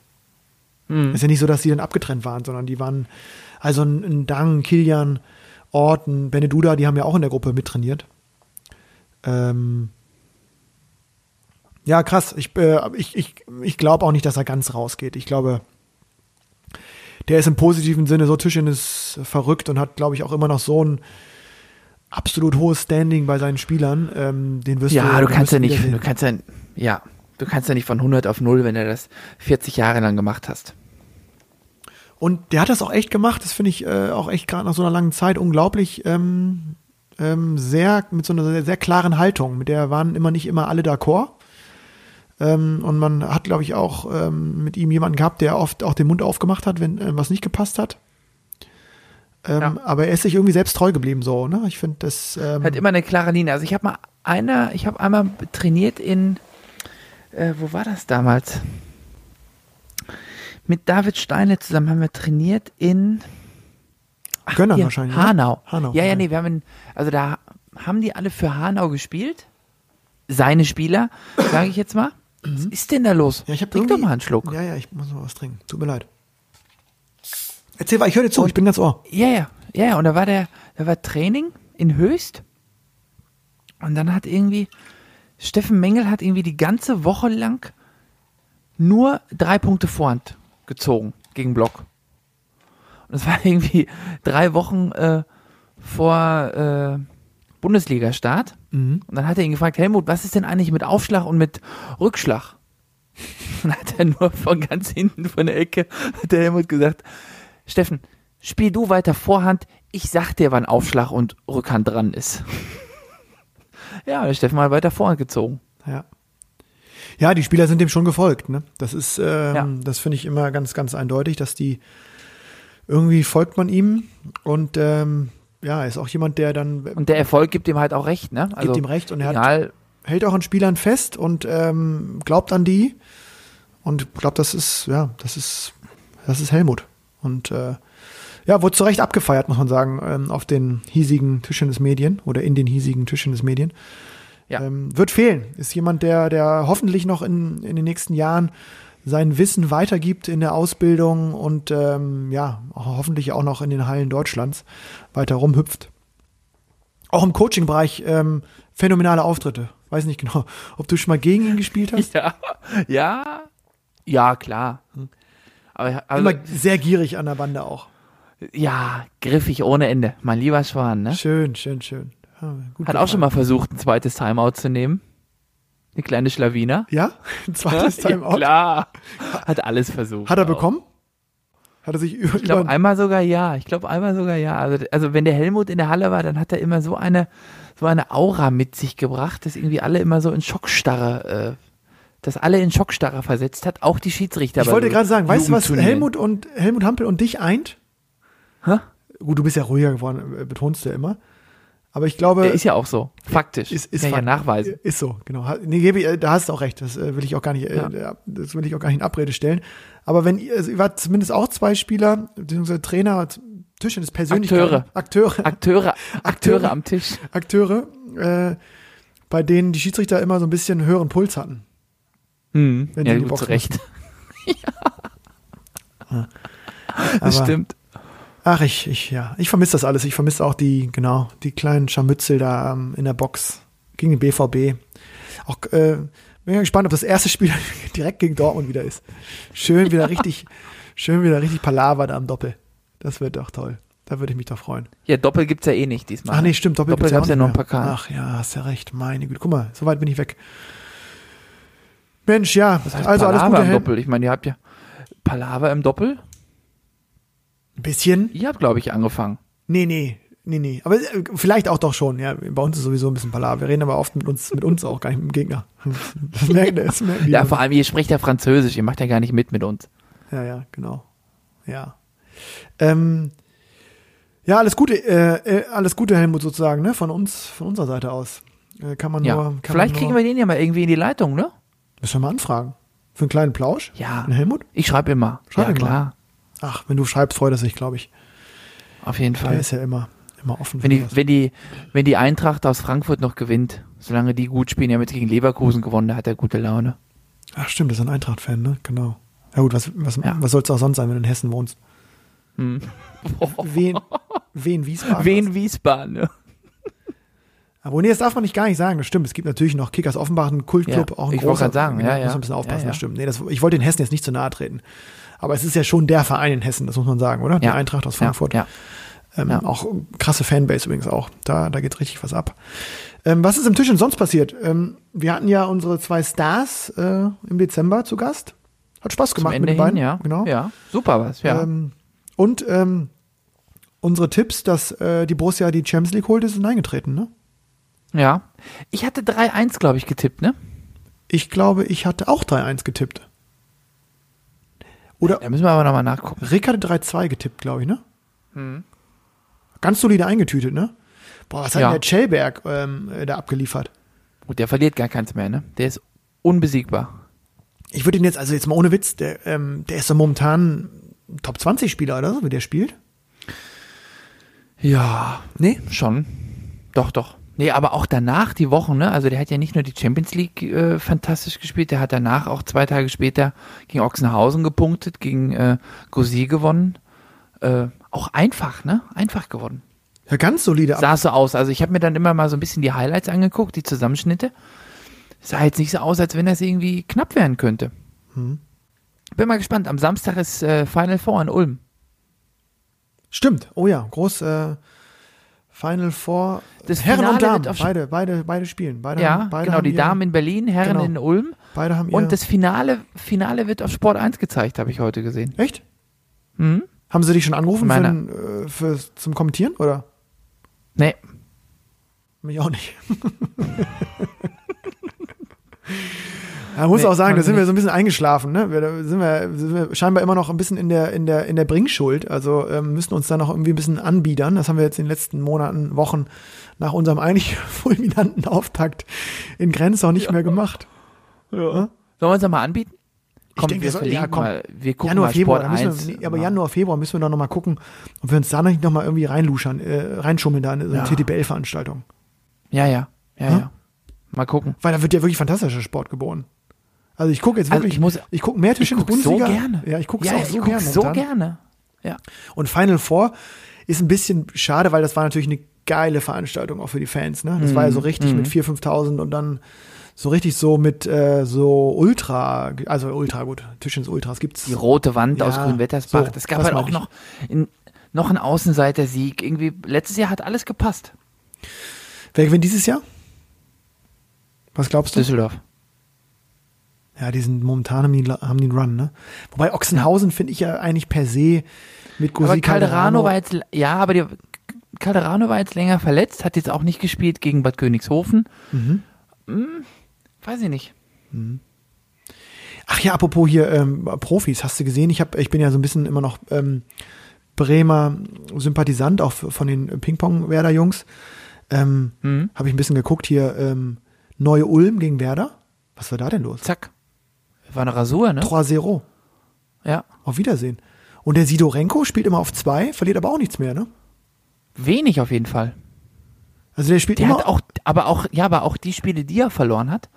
[SPEAKER 3] Mhm. Ist ja nicht so, dass die dann abgetrennt waren, sondern die waren, also ein, ein Dang, Kilian, Orten, Beneduda, die haben ja auch in der Gruppe mittrainiert. Ähm, ja, krass. Ich, äh, ich, ich, ich glaube auch nicht, dass er ganz rausgeht. Ich glaube, der ist im positiven Sinne, so Tischchen ist äh, verrückt und hat, glaube ich, auch immer noch so ein absolut hohes Standing bei seinen Spielern. Ähm, den wirst
[SPEAKER 2] ja, du, du kannst ja nicht, du kannst ja, ja, du kannst ja nicht von 100 auf 0, wenn er das 40 Jahre lang gemacht hast.
[SPEAKER 3] Und der hat das auch echt gemacht, das finde ich äh, auch echt gerade nach so einer langen Zeit unglaublich ähm, ähm, sehr, mit so einer sehr, sehr klaren Haltung. Mit der waren immer nicht immer alle d'accord. Ähm, und man hat, glaube ich, auch ähm, mit ihm jemanden gehabt, der oft auch den Mund aufgemacht hat, wenn äh, was nicht gepasst hat. Ähm, ja. Aber er ist sich irgendwie selbst treu geblieben, so, ne? Ich finde das. Ähm,
[SPEAKER 2] hat immer eine klare Linie. Also ich habe mal einer, ich habe einmal trainiert in, äh, wo war das damals? Mit David Steine zusammen haben wir trainiert in
[SPEAKER 3] Ach, Gönnern hier, wahrscheinlich.
[SPEAKER 2] Ne? Hanau. Hanau. Ja, ja, nee, wir haben in, also da haben die alle für Hanau gespielt. Seine Spieler, sage ich jetzt mal. Mhm. Was ist denn da los?
[SPEAKER 3] Ja, ich hab Trink
[SPEAKER 2] doch
[SPEAKER 3] mal einen Schluck. Ja, ja, ich muss mal was trinken. Tut mir leid. Erzähl mal, ich höre dir zu, und, ich bin ganz ohr.
[SPEAKER 2] Ja, ja, ja, und da war der, da war Training in Höchst. Und dann hat irgendwie, Steffen Mengel hat irgendwie die ganze Woche lang nur drei Punkte Vorhand gezogen gegen Block. Und es war *laughs* irgendwie drei Wochen äh, vor, äh, Bundesliga-Start. Mhm. Und dann hat er ihn gefragt, Helmut, was ist denn eigentlich mit Aufschlag und mit Rückschlag? *laughs* dann hat er nur von ganz hinten von der Ecke, hat der Helmut gesagt, Steffen, spiel du weiter Vorhand, ich sag dir, wann Aufschlag und Rückhand dran ist. *laughs* ja, der Steffen hat weiter Vorhand gezogen.
[SPEAKER 3] Ja. Ja, die Spieler sind dem schon gefolgt. Ne? Das ist, ähm, ja. das finde ich immer ganz, ganz eindeutig, dass die irgendwie folgt man ihm und ähm, ja, ist auch jemand, der dann.
[SPEAKER 2] Äh, und der Erfolg gibt ihm halt auch recht, ne? Also
[SPEAKER 3] gibt ihm recht und er hat, hält auch an Spielern fest und ähm, glaubt an die. Und glaubt, das ist, ja, das ist, das ist Helmut. Und äh, ja, wurde zu Recht abgefeiert, muss man sagen, ähm, auf den hiesigen Tischen des Medien oder in den hiesigen Tischen des Medien. Ja. Ähm, wird fehlen. Ist jemand, der, der hoffentlich noch in, in den nächsten Jahren sein Wissen weitergibt in der Ausbildung und ähm, ja, hoffentlich auch noch in den Hallen Deutschlands weiter rumhüpft. Auch im Coaching-Bereich ähm, phänomenale Auftritte. Weiß nicht genau, ob du schon mal gegen ihn gespielt hast. *laughs*
[SPEAKER 2] ja, ja, ja, klar.
[SPEAKER 3] Aber, also, Immer sehr gierig an der Bande auch.
[SPEAKER 2] Ja, griffig ohne Ende. Mein lieber Schwan, ne?
[SPEAKER 3] Schön, schön, schön. Ja,
[SPEAKER 2] Hat auch schon mal versucht, ein zweites Timeout zu nehmen. Eine kleine Schlawiner?
[SPEAKER 3] Ja, ein *laughs* zweites ja, Timeout. Klar,
[SPEAKER 2] hat alles versucht.
[SPEAKER 3] Hat er auch. bekommen? Hat er sich über.
[SPEAKER 2] Ich glaube, einmal sogar ja. Ich glaube, einmal sogar ja. Also, also, wenn der Helmut in der Halle war, dann hat er immer so eine, so eine Aura mit sich gebracht, dass irgendwie alle immer so in Schockstarre, äh, dass alle in Schockstarre versetzt hat, auch die Schiedsrichter.
[SPEAKER 3] Ich wollte gerade sagen, weißt du, was Helmut und Helmut Hampel und dich eint? Hä? Gut, du bist ja ruhiger geworden, äh, betonst du ja immer. Aber ich glaube.
[SPEAKER 2] Der ist ja auch so, faktisch.
[SPEAKER 3] Ist, ist Kann fakt ja nachweisen. Ist so, genau. Nee, äh, da hast du auch recht. Das äh, will ich auch gar nicht, äh, ja. das will ich auch gar nicht in Abrede stellen. Aber wenn, also ich war zumindest auch zwei Spieler, beziehungsweise Trainer, Tischtennis persönlich.
[SPEAKER 2] Akteure.
[SPEAKER 3] Akteure.
[SPEAKER 2] *laughs* Akteure. Akteure am Tisch.
[SPEAKER 3] Akteure, äh, bei denen die Schiedsrichter immer so ein bisschen höheren Puls hatten.
[SPEAKER 2] Hm. Wenn ja, die gut, zu Recht. *laughs* ja. ja. Ah. Aber, das stimmt.
[SPEAKER 3] Ach, ich, ich, ja. Ich vermisse das alles. Ich vermisse auch die, genau, die kleinen Scharmützel da ähm, in der Box gegen den BVB. Auch, äh, bin gespannt, ob das erste Spiel *laughs* direkt gegen Dortmund wieder ist. Schön wieder richtig, *laughs* schön wieder richtig Palaver da am Doppel. Das wird doch toll. Da würde ich mich doch freuen.
[SPEAKER 2] Ja, Doppel gibt's ja eh nicht diesmal. Ach
[SPEAKER 3] ne? nee, stimmt,
[SPEAKER 2] Doppel, Doppel gibt's gab's ja, ja noch ein paar Karten.
[SPEAKER 3] Ach ja, hast ja recht. Meine Güte, guck mal, so weit bin ich weg. Mensch, ja, das heißt also Palaver alles Gute. Im
[SPEAKER 2] Doppel? Ich meine, ihr habt ja Palava im Doppel?
[SPEAKER 3] Ein bisschen?
[SPEAKER 2] Ihr habt, glaube ich, angefangen.
[SPEAKER 3] Nee, nee, nee, nee. Aber äh, vielleicht auch doch schon, ja. Bei uns ist sowieso ein bisschen Palaver. Wir reden aber oft mit uns, mit uns auch, gar nicht mit dem Gegner. *laughs* Das
[SPEAKER 2] merkt, das merkt ja, vor allem, ihr spricht ja Französisch, ihr macht ja gar nicht mit mit uns.
[SPEAKER 3] Ja, ja, genau. Ja. Ähm, ja, alles Gute, äh, äh alles Gute, Helmut, sozusagen, ne? Von uns, von unserer Seite aus. Äh, kann man ja. nur. Kann Vielleicht
[SPEAKER 2] man nur, kriegen wir den ja mal irgendwie in die Leitung, ne?
[SPEAKER 3] Müssen wir mal anfragen. Für einen kleinen Plausch?
[SPEAKER 2] Ja. Helmut? Ich schreibe immer.
[SPEAKER 3] Schreib ja, klar. Mal. Ach, wenn du schreibst, freut er sich, glaube ich.
[SPEAKER 2] Auf jeden Fall. Der
[SPEAKER 3] ist ja immer, immer offen.
[SPEAKER 2] Wenn die, wenn, die, wenn die Eintracht aus Frankfurt noch gewinnt, solange die gut spielen, die haben jetzt gegen Leverkusen gewonnen, da hat er gute Laune.
[SPEAKER 3] Ach stimmt, das ist ein Eintracht-Fan, ne? Genau. Ja gut, was, was, ja. was soll es auch sonst sein, wenn du in Hessen wohnst? Hm. *laughs* Wen, Wiesbaden? Wen Wiesbaden, ne? Aber nee, das darf man nicht gar nicht sagen, das stimmt. Es gibt natürlich noch Kickers Offenbach, einen Kultclub, ja, auch einen ich Ich wollte gerade sagen,
[SPEAKER 2] ja, ja. Muss
[SPEAKER 3] man
[SPEAKER 2] ein bisschen aufpassen, ja, ja.
[SPEAKER 3] das stimmt. Nee, das, ich wollte den Hessen jetzt nicht zu nahe treten. Aber es ist ja schon der Verein in Hessen, das muss man sagen, oder? Die Eintracht aus Frankfurt. Ja. Ähm, ja. Auch krasse Fanbase übrigens auch. Da, da geht richtig was ab. Ähm, was ist im Tisch denn sonst passiert? Ähm, wir hatten ja unsere zwei Stars äh, im Dezember zu Gast. Hat Spaß gemacht mit den beiden. Hin,
[SPEAKER 2] ja. Genau. ja, super was. Ja. Ähm,
[SPEAKER 3] und ähm, unsere Tipps, dass äh, die Borussia die Champions League holte, sind eingetreten, ne?
[SPEAKER 2] Ja. Ich hatte 3-1, glaube ich, getippt, ne?
[SPEAKER 3] Ich glaube, ich hatte auch 3-1 getippt. Oder da
[SPEAKER 2] müssen wir aber nochmal nachgucken.
[SPEAKER 3] Rick hatte 3-2 getippt, glaube ich, ne? Hm. Ganz solide eingetütet, ne? Boah, was hat ja. denn der Schellberg ähm, äh, da abgeliefert?
[SPEAKER 2] Und der verliert gar keins mehr, ne? Der ist unbesiegbar.
[SPEAKER 3] Ich würde ihn jetzt, also jetzt mal ohne Witz, der, ähm, der ist ja momentan Top 20 Spieler oder so, wie der spielt.
[SPEAKER 2] Ja, nee, schon. Doch, doch. Nee, aber auch danach die Wochen, ne? Also der hat ja nicht nur die Champions League äh, fantastisch gespielt, der hat danach auch zwei Tage später gegen Ochsenhausen gepunktet, gegen äh, Gossi gewonnen. Äh, auch einfach, ne? Einfach gewonnen.
[SPEAKER 3] Ja, ganz solide.
[SPEAKER 2] Sah so aus. Also ich habe mir dann immer mal so ein bisschen die Highlights angeguckt, die Zusammenschnitte. Sah jetzt nicht so aus, als wenn das irgendwie knapp werden könnte. Hm. Bin mal gespannt. Am Samstag ist äh, Final Four in Ulm.
[SPEAKER 3] Stimmt. Oh ja, groß. Äh Final Four.
[SPEAKER 2] Das Herren Finale und Damen, auf
[SPEAKER 3] beide, beide, beide spielen. Beide
[SPEAKER 2] ja, haben, beide genau, die Damen in Berlin, Herren genau. in Ulm. Beide haben Und das Finale, Finale wird auf Sport 1 gezeigt, habe ich heute gesehen.
[SPEAKER 3] Echt? Mhm. Haben sie dich schon angerufen für, äh, für, zum Kommentieren, oder?
[SPEAKER 2] Nee.
[SPEAKER 3] Mich auch nicht. *laughs* Man muss nee, auch sagen, da sind nicht. wir so ein bisschen eingeschlafen, ne? Da sind wir, sind wir scheinbar immer noch ein bisschen in der, in der, in der Bringschuld. Also ähm, müssen uns da noch irgendwie ein bisschen anbiedern. Das haben wir jetzt in den letzten Monaten, Wochen nach unserem eigentlich *laughs* fulminanten Auftakt in Grenzau nicht ja. mehr gemacht. Ja. Hm? Sollen
[SPEAKER 2] wir uns da mal anbieten?
[SPEAKER 3] Komm, ich denke, wir soll, ja, komm. Mal, wir gucken Januar, mal Februar,
[SPEAKER 2] Sport wir, 1.
[SPEAKER 3] aber ne? Januar, Februar müssen wir doch mal gucken, ob wir uns da nicht noch mal irgendwie reinluschern, äh, reinschummeln da in so eine ja. TTBL-Veranstaltung.
[SPEAKER 2] Ja, ja, ja, hm? ja. Mal gucken.
[SPEAKER 3] Weil da wird ja wirklich fantastischer Sport geboren. Also ich gucke jetzt also wirklich, also ich, muss, ich gucke mehr Tisch ich guck in Bundesliga.
[SPEAKER 2] So gerne. Ja, ich gucke ja, auch so guck gerne. So dann. gerne. Ja.
[SPEAKER 3] Und Final Four ist ein bisschen schade, weil das war natürlich eine geile Veranstaltung auch für die Fans. Ne? Das mhm. war ja so mhm. richtig mhm. mit 4.000, 5.000 und dann so richtig so mit äh, so Ultra, also Ultra gut, Tisch Tischens Ultras gibt's.
[SPEAKER 2] Die rote Wand ja, aus Grünwettersbach. es so, gab halt auch noch, in, noch einen Außenseiter-Sieg. Irgendwie, letztes Jahr hat alles gepasst.
[SPEAKER 3] Wer gewinnt dieses Jahr? Was glaubst du?
[SPEAKER 2] Düsseldorf.
[SPEAKER 3] Ja, die sind momentan haben die, haben die einen Run, ne? Wobei Ochsenhausen finde ich ja eigentlich per se mit Gusi
[SPEAKER 2] aber Calderano, war jetzt, ja, aber die, Calderano war jetzt länger verletzt, hat jetzt auch nicht gespielt gegen Bad Königshofen. Mhm. Hm, weiß ich nicht. Mhm.
[SPEAKER 3] Ach ja, apropos hier ähm, Profis, hast du gesehen? Ich hab, ich bin ja so ein bisschen immer noch ähm, Bremer Sympathisant, auch von den Ping-Pong-Werder-Jungs. Ähm, mhm. Habe ich ein bisschen geguckt hier. Ähm, Neue Ulm gegen Werder. Was war da denn los?
[SPEAKER 2] Zack. War eine Rasur, ne? 3-0.
[SPEAKER 3] Ja. Auf Wiedersehen. Und der Sidorenko spielt immer auf zwei, verliert aber auch nichts mehr, ne?
[SPEAKER 2] Wenig auf jeden Fall. Also der spielt der immer. Hat auch, aber auch, ja, aber auch die Spiele, die er verloren hat,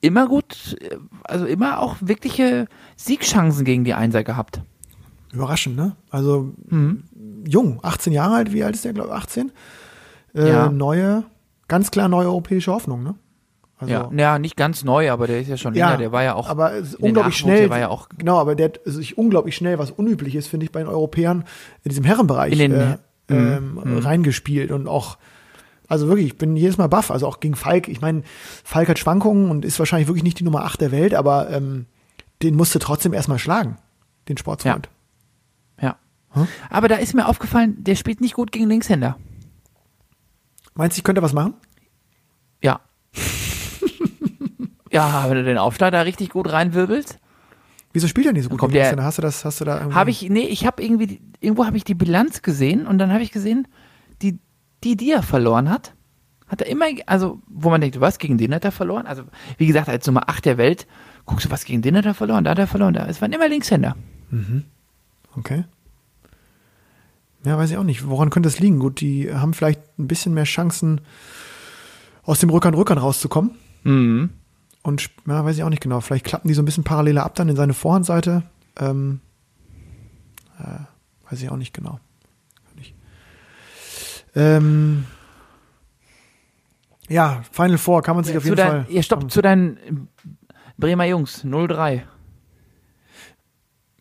[SPEAKER 2] immer gut, also immer auch wirkliche Siegchancen gegen die Einser gehabt.
[SPEAKER 3] Überraschend, ne? Also mhm. jung, 18 Jahre alt, wie alt ist der, glaube ich, 18? Äh, ja. Neue, ganz klar neue europäische Hoffnung, ne?
[SPEAKER 2] Also ja, naja, nicht ganz neu, aber der ist ja schon länger, ja, der war ja auch aber unglaublich schnell. Der war ja auch
[SPEAKER 3] genau, aber der hat sich unglaublich schnell, was unüblich ist, finde ich, bei den Europäern in diesem Herrenbereich in den, äh, ähm, mhm. Äh, mhm. reingespielt und auch also wirklich, ich bin jedes Mal baff, also auch gegen Falk. Ich meine, Falk hat Schwankungen und ist wahrscheinlich wirklich nicht die Nummer 8 der Welt, aber ähm, den musste trotzdem erstmal schlagen, den Sportsfreund.
[SPEAKER 2] Ja. ja. Hm? Aber da ist mir aufgefallen, der spielt nicht gut gegen Linkshänder.
[SPEAKER 3] Meinst du, ich könnte was machen?
[SPEAKER 2] Ja. *laughs* Ja, wenn du den Aufsteiger richtig gut reinwirbelst.
[SPEAKER 3] Wieso spielt er nicht so gut? Kommt der,
[SPEAKER 2] hast du das, hast du da irgendwie? Habe ich, nee, ich habe irgendwie, irgendwo habe ich die Bilanz gesehen und dann habe ich gesehen, die, die, die er verloren hat, hat er immer, also, wo man denkt, was, gegen den hat er verloren? Also, wie gesagt, als Nummer 8 der Welt, guckst du, was gegen den hat er verloren, da hat er verloren, da. Es waren immer Linkshänder. Mhm.
[SPEAKER 3] Okay. Ja, weiß ich auch nicht. Woran könnte es liegen? Gut, die haben vielleicht ein bisschen mehr Chancen, aus dem Rückern Rückern rauszukommen. Mhm und ja, weiß ich auch nicht genau, vielleicht klappen die so ein bisschen paralleler ab dann in seine Vorhandseite. Ähm, äh, weiß ich auch nicht genau. Ähm, ja, Final Four kann man sich ja, auf
[SPEAKER 2] jeden
[SPEAKER 3] dein, Fall.
[SPEAKER 2] Ja, stopp, zu deinen Bremer Jungs, 0-3.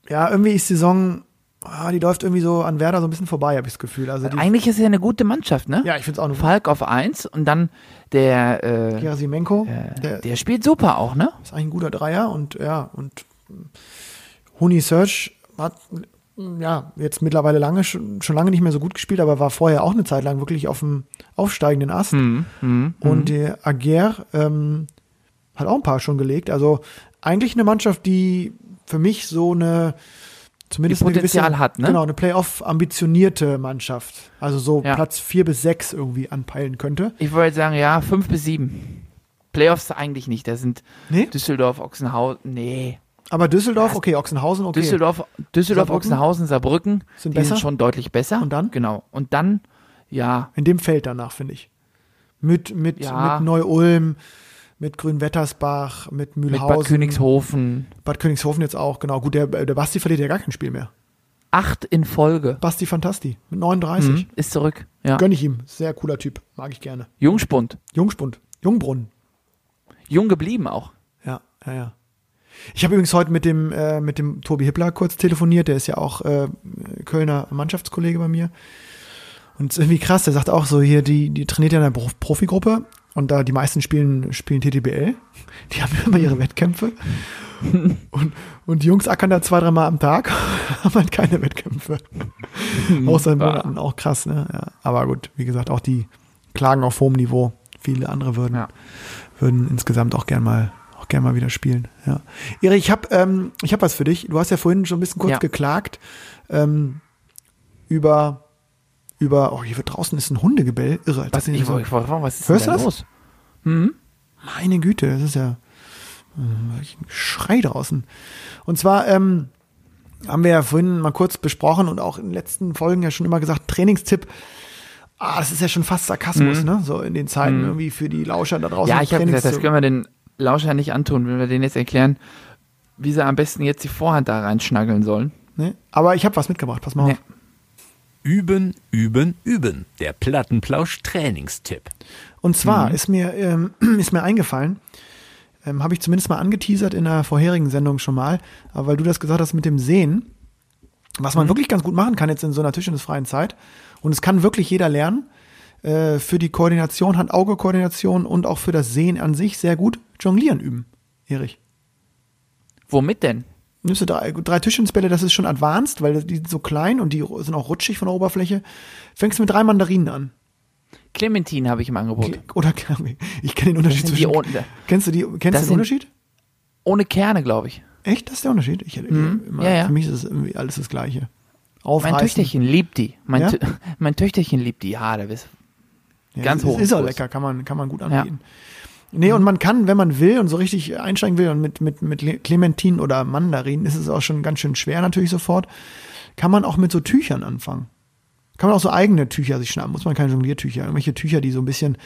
[SPEAKER 3] Ja, irgendwie ist die Saison ah, die läuft irgendwie so an Werder so ein bisschen vorbei, habe ich das Gefühl. Also
[SPEAKER 2] Eigentlich ist ja eine gute Mannschaft, ne? Ja, ich finde es auch eine Falk auf 1 und dann der
[SPEAKER 3] äh, Gerasimenko.
[SPEAKER 2] Äh, der, der, spielt super auch, ne?
[SPEAKER 3] Ist eigentlich ein guter Dreier und ja, und hm, Huni Search hat hm, ja jetzt mittlerweile lange schon, schon lange nicht mehr so gut gespielt, aber war vorher auch eine Zeit lang wirklich auf dem aufsteigenden Ast. Mhm, und mh. der Aguer ähm, hat auch ein paar schon gelegt. Also eigentlich eine Mannschaft, die für mich so eine zumindest
[SPEAKER 2] Potenzial gewisse, hat, ne?
[SPEAKER 3] Genau, eine Playoff-ambitionierte Mannschaft. Also so ja. Platz 4 bis 6 irgendwie anpeilen könnte.
[SPEAKER 2] Ich wollte sagen, ja, 5 bis 7. Playoffs eigentlich nicht. Da sind nee? Düsseldorf, Ochsenhausen, nee.
[SPEAKER 3] Aber Düsseldorf, okay, Ochsenhausen, okay.
[SPEAKER 2] Düsseldorf, Düsseldorf Saarbrücken? Ochsenhausen, Saarbrücken sind, die sind schon deutlich besser. Und dann? Genau. Und dann, ja.
[SPEAKER 3] In dem Feld danach, finde ich. Mit, mit, ja. mit Neu-Ulm, mit Grünwettersbach, mit Mühlhausen. Mit Bad
[SPEAKER 2] Königshofen.
[SPEAKER 3] Bad Königshofen jetzt auch, genau. Gut, der, der Basti verliert ja gar kein Spiel mehr.
[SPEAKER 2] Acht in Folge.
[SPEAKER 3] Basti Fantasti mit 39. Mhm,
[SPEAKER 2] ist zurück,
[SPEAKER 3] ja. Gönn ich ihm. Sehr cooler Typ. Mag ich gerne.
[SPEAKER 2] Jungspund.
[SPEAKER 3] Jungspund. Jungbrunnen.
[SPEAKER 2] Jung geblieben auch.
[SPEAKER 3] Ja, ja, ja. Ich habe übrigens heute mit dem, äh, mit dem Tobi Hippler kurz telefoniert. Der ist ja auch äh, Kölner Mannschaftskollege bei mir. Und irgendwie krass, der sagt auch so hier, die, die trainiert ja in einer Profigruppe und da die meisten spielen, spielen TTBL. Die haben immer ihre Wettkämpfe. Und, und die Jungs ackern da zwei, dreimal am Tag, *laughs* haben halt keine Wettkämpfe. Mhm. Außer in Monaten, auch krass, ne? Ja. Aber gut, wie gesagt, auch die klagen auf hohem Niveau. Viele andere würden, ja. würden insgesamt auch gern mal auch gern mal wieder spielen. Ja. Erich, ich habe ähm, ich hab was für dich. Du hast ja vorhin schon ein bisschen kurz ja. geklagt ähm, über über, oh, hier draußen ist ein Hundegebell, irre.
[SPEAKER 2] was, ich, so, ich, was ist hörst denn da los? Mhm.
[SPEAKER 3] Meine Güte, das ist ja ein äh, Schrei draußen. Und zwar ähm, haben wir ja vorhin mal kurz besprochen und auch in den letzten Folgen ja schon immer gesagt, Trainingstipp, ah, das ist ja schon fast Sarkasmus, mhm. ne? So in den Zeiten mhm. irgendwie für die Lauscher da draußen. Ja,
[SPEAKER 2] ich habe gesagt, das können wir den Lauscher nicht antun, wenn wir denen jetzt erklären, wie sie am besten jetzt die Vorhand da reinschnaggeln sollen.
[SPEAKER 3] Nee, aber ich habe was mitgebracht, pass mal nee. auf.
[SPEAKER 1] Üben, üben, üben. Der Plattenplausch-Trainingstipp.
[SPEAKER 3] Und zwar mhm. ist, mir, ähm, *clears throat* ist mir eingefallen, ähm, habe ich zumindest mal angeteasert in einer vorherigen Sendung schon mal, aber weil du das gesagt hast mit dem Sehen, was man mhm. wirklich ganz gut machen kann jetzt in so einer Tisch freien Zeit, und es kann wirklich jeder lernen, äh, für die Koordination, Hand-Auge-Koordination und auch für das Sehen an sich sehr gut jonglieren üben, Erich.
[SPEAKER 2] Womit denn?
[SPEAKER 3] nimmst du drei, drei Tischtennisbälle, das ist schon advanced, weil die sind so klein und die sind auch rutschig von der Oberfläche. Fängst du mit drei Mandarinen an.
[SPEAKER 2] Clementine habe ich im Angebot. Cle
[SPEAKER 3] oder ich kenne den Unterschied zwischen.
[SPEAKER 2] Die, kennst du die, kennst den Unterschied? Ohne Kerne, glaube ich.
[SPEAKER 3] Echt? Das ist der Unterschied? Ich, mhm. immer, ja, ja. Für mich ist es alles das Gleiche.
[SPEAKER 2] Aufreißen. Mein Töchterchen liebt die. Mein, ja? *laughs* mein Töchterchen liebt die. Ja, der ist
[SPEAKER 3] ganz hoch. Ist, ist auch lecker, kann man, kann man gut anbieten. Ja. Nee, mhm. und man kann, wenn man will und so richtig einsteigen will und mit, mit, mit Clementin oder Mandarin ist es auch schon ganz schön schwer natürlich sofort, kann man auch mit so Tüchern anfangen. Kann man auch so eigene Tücher sich schnappen, muss man keine Jongliertücher, irgendwelche Tücher, die so ein bisschen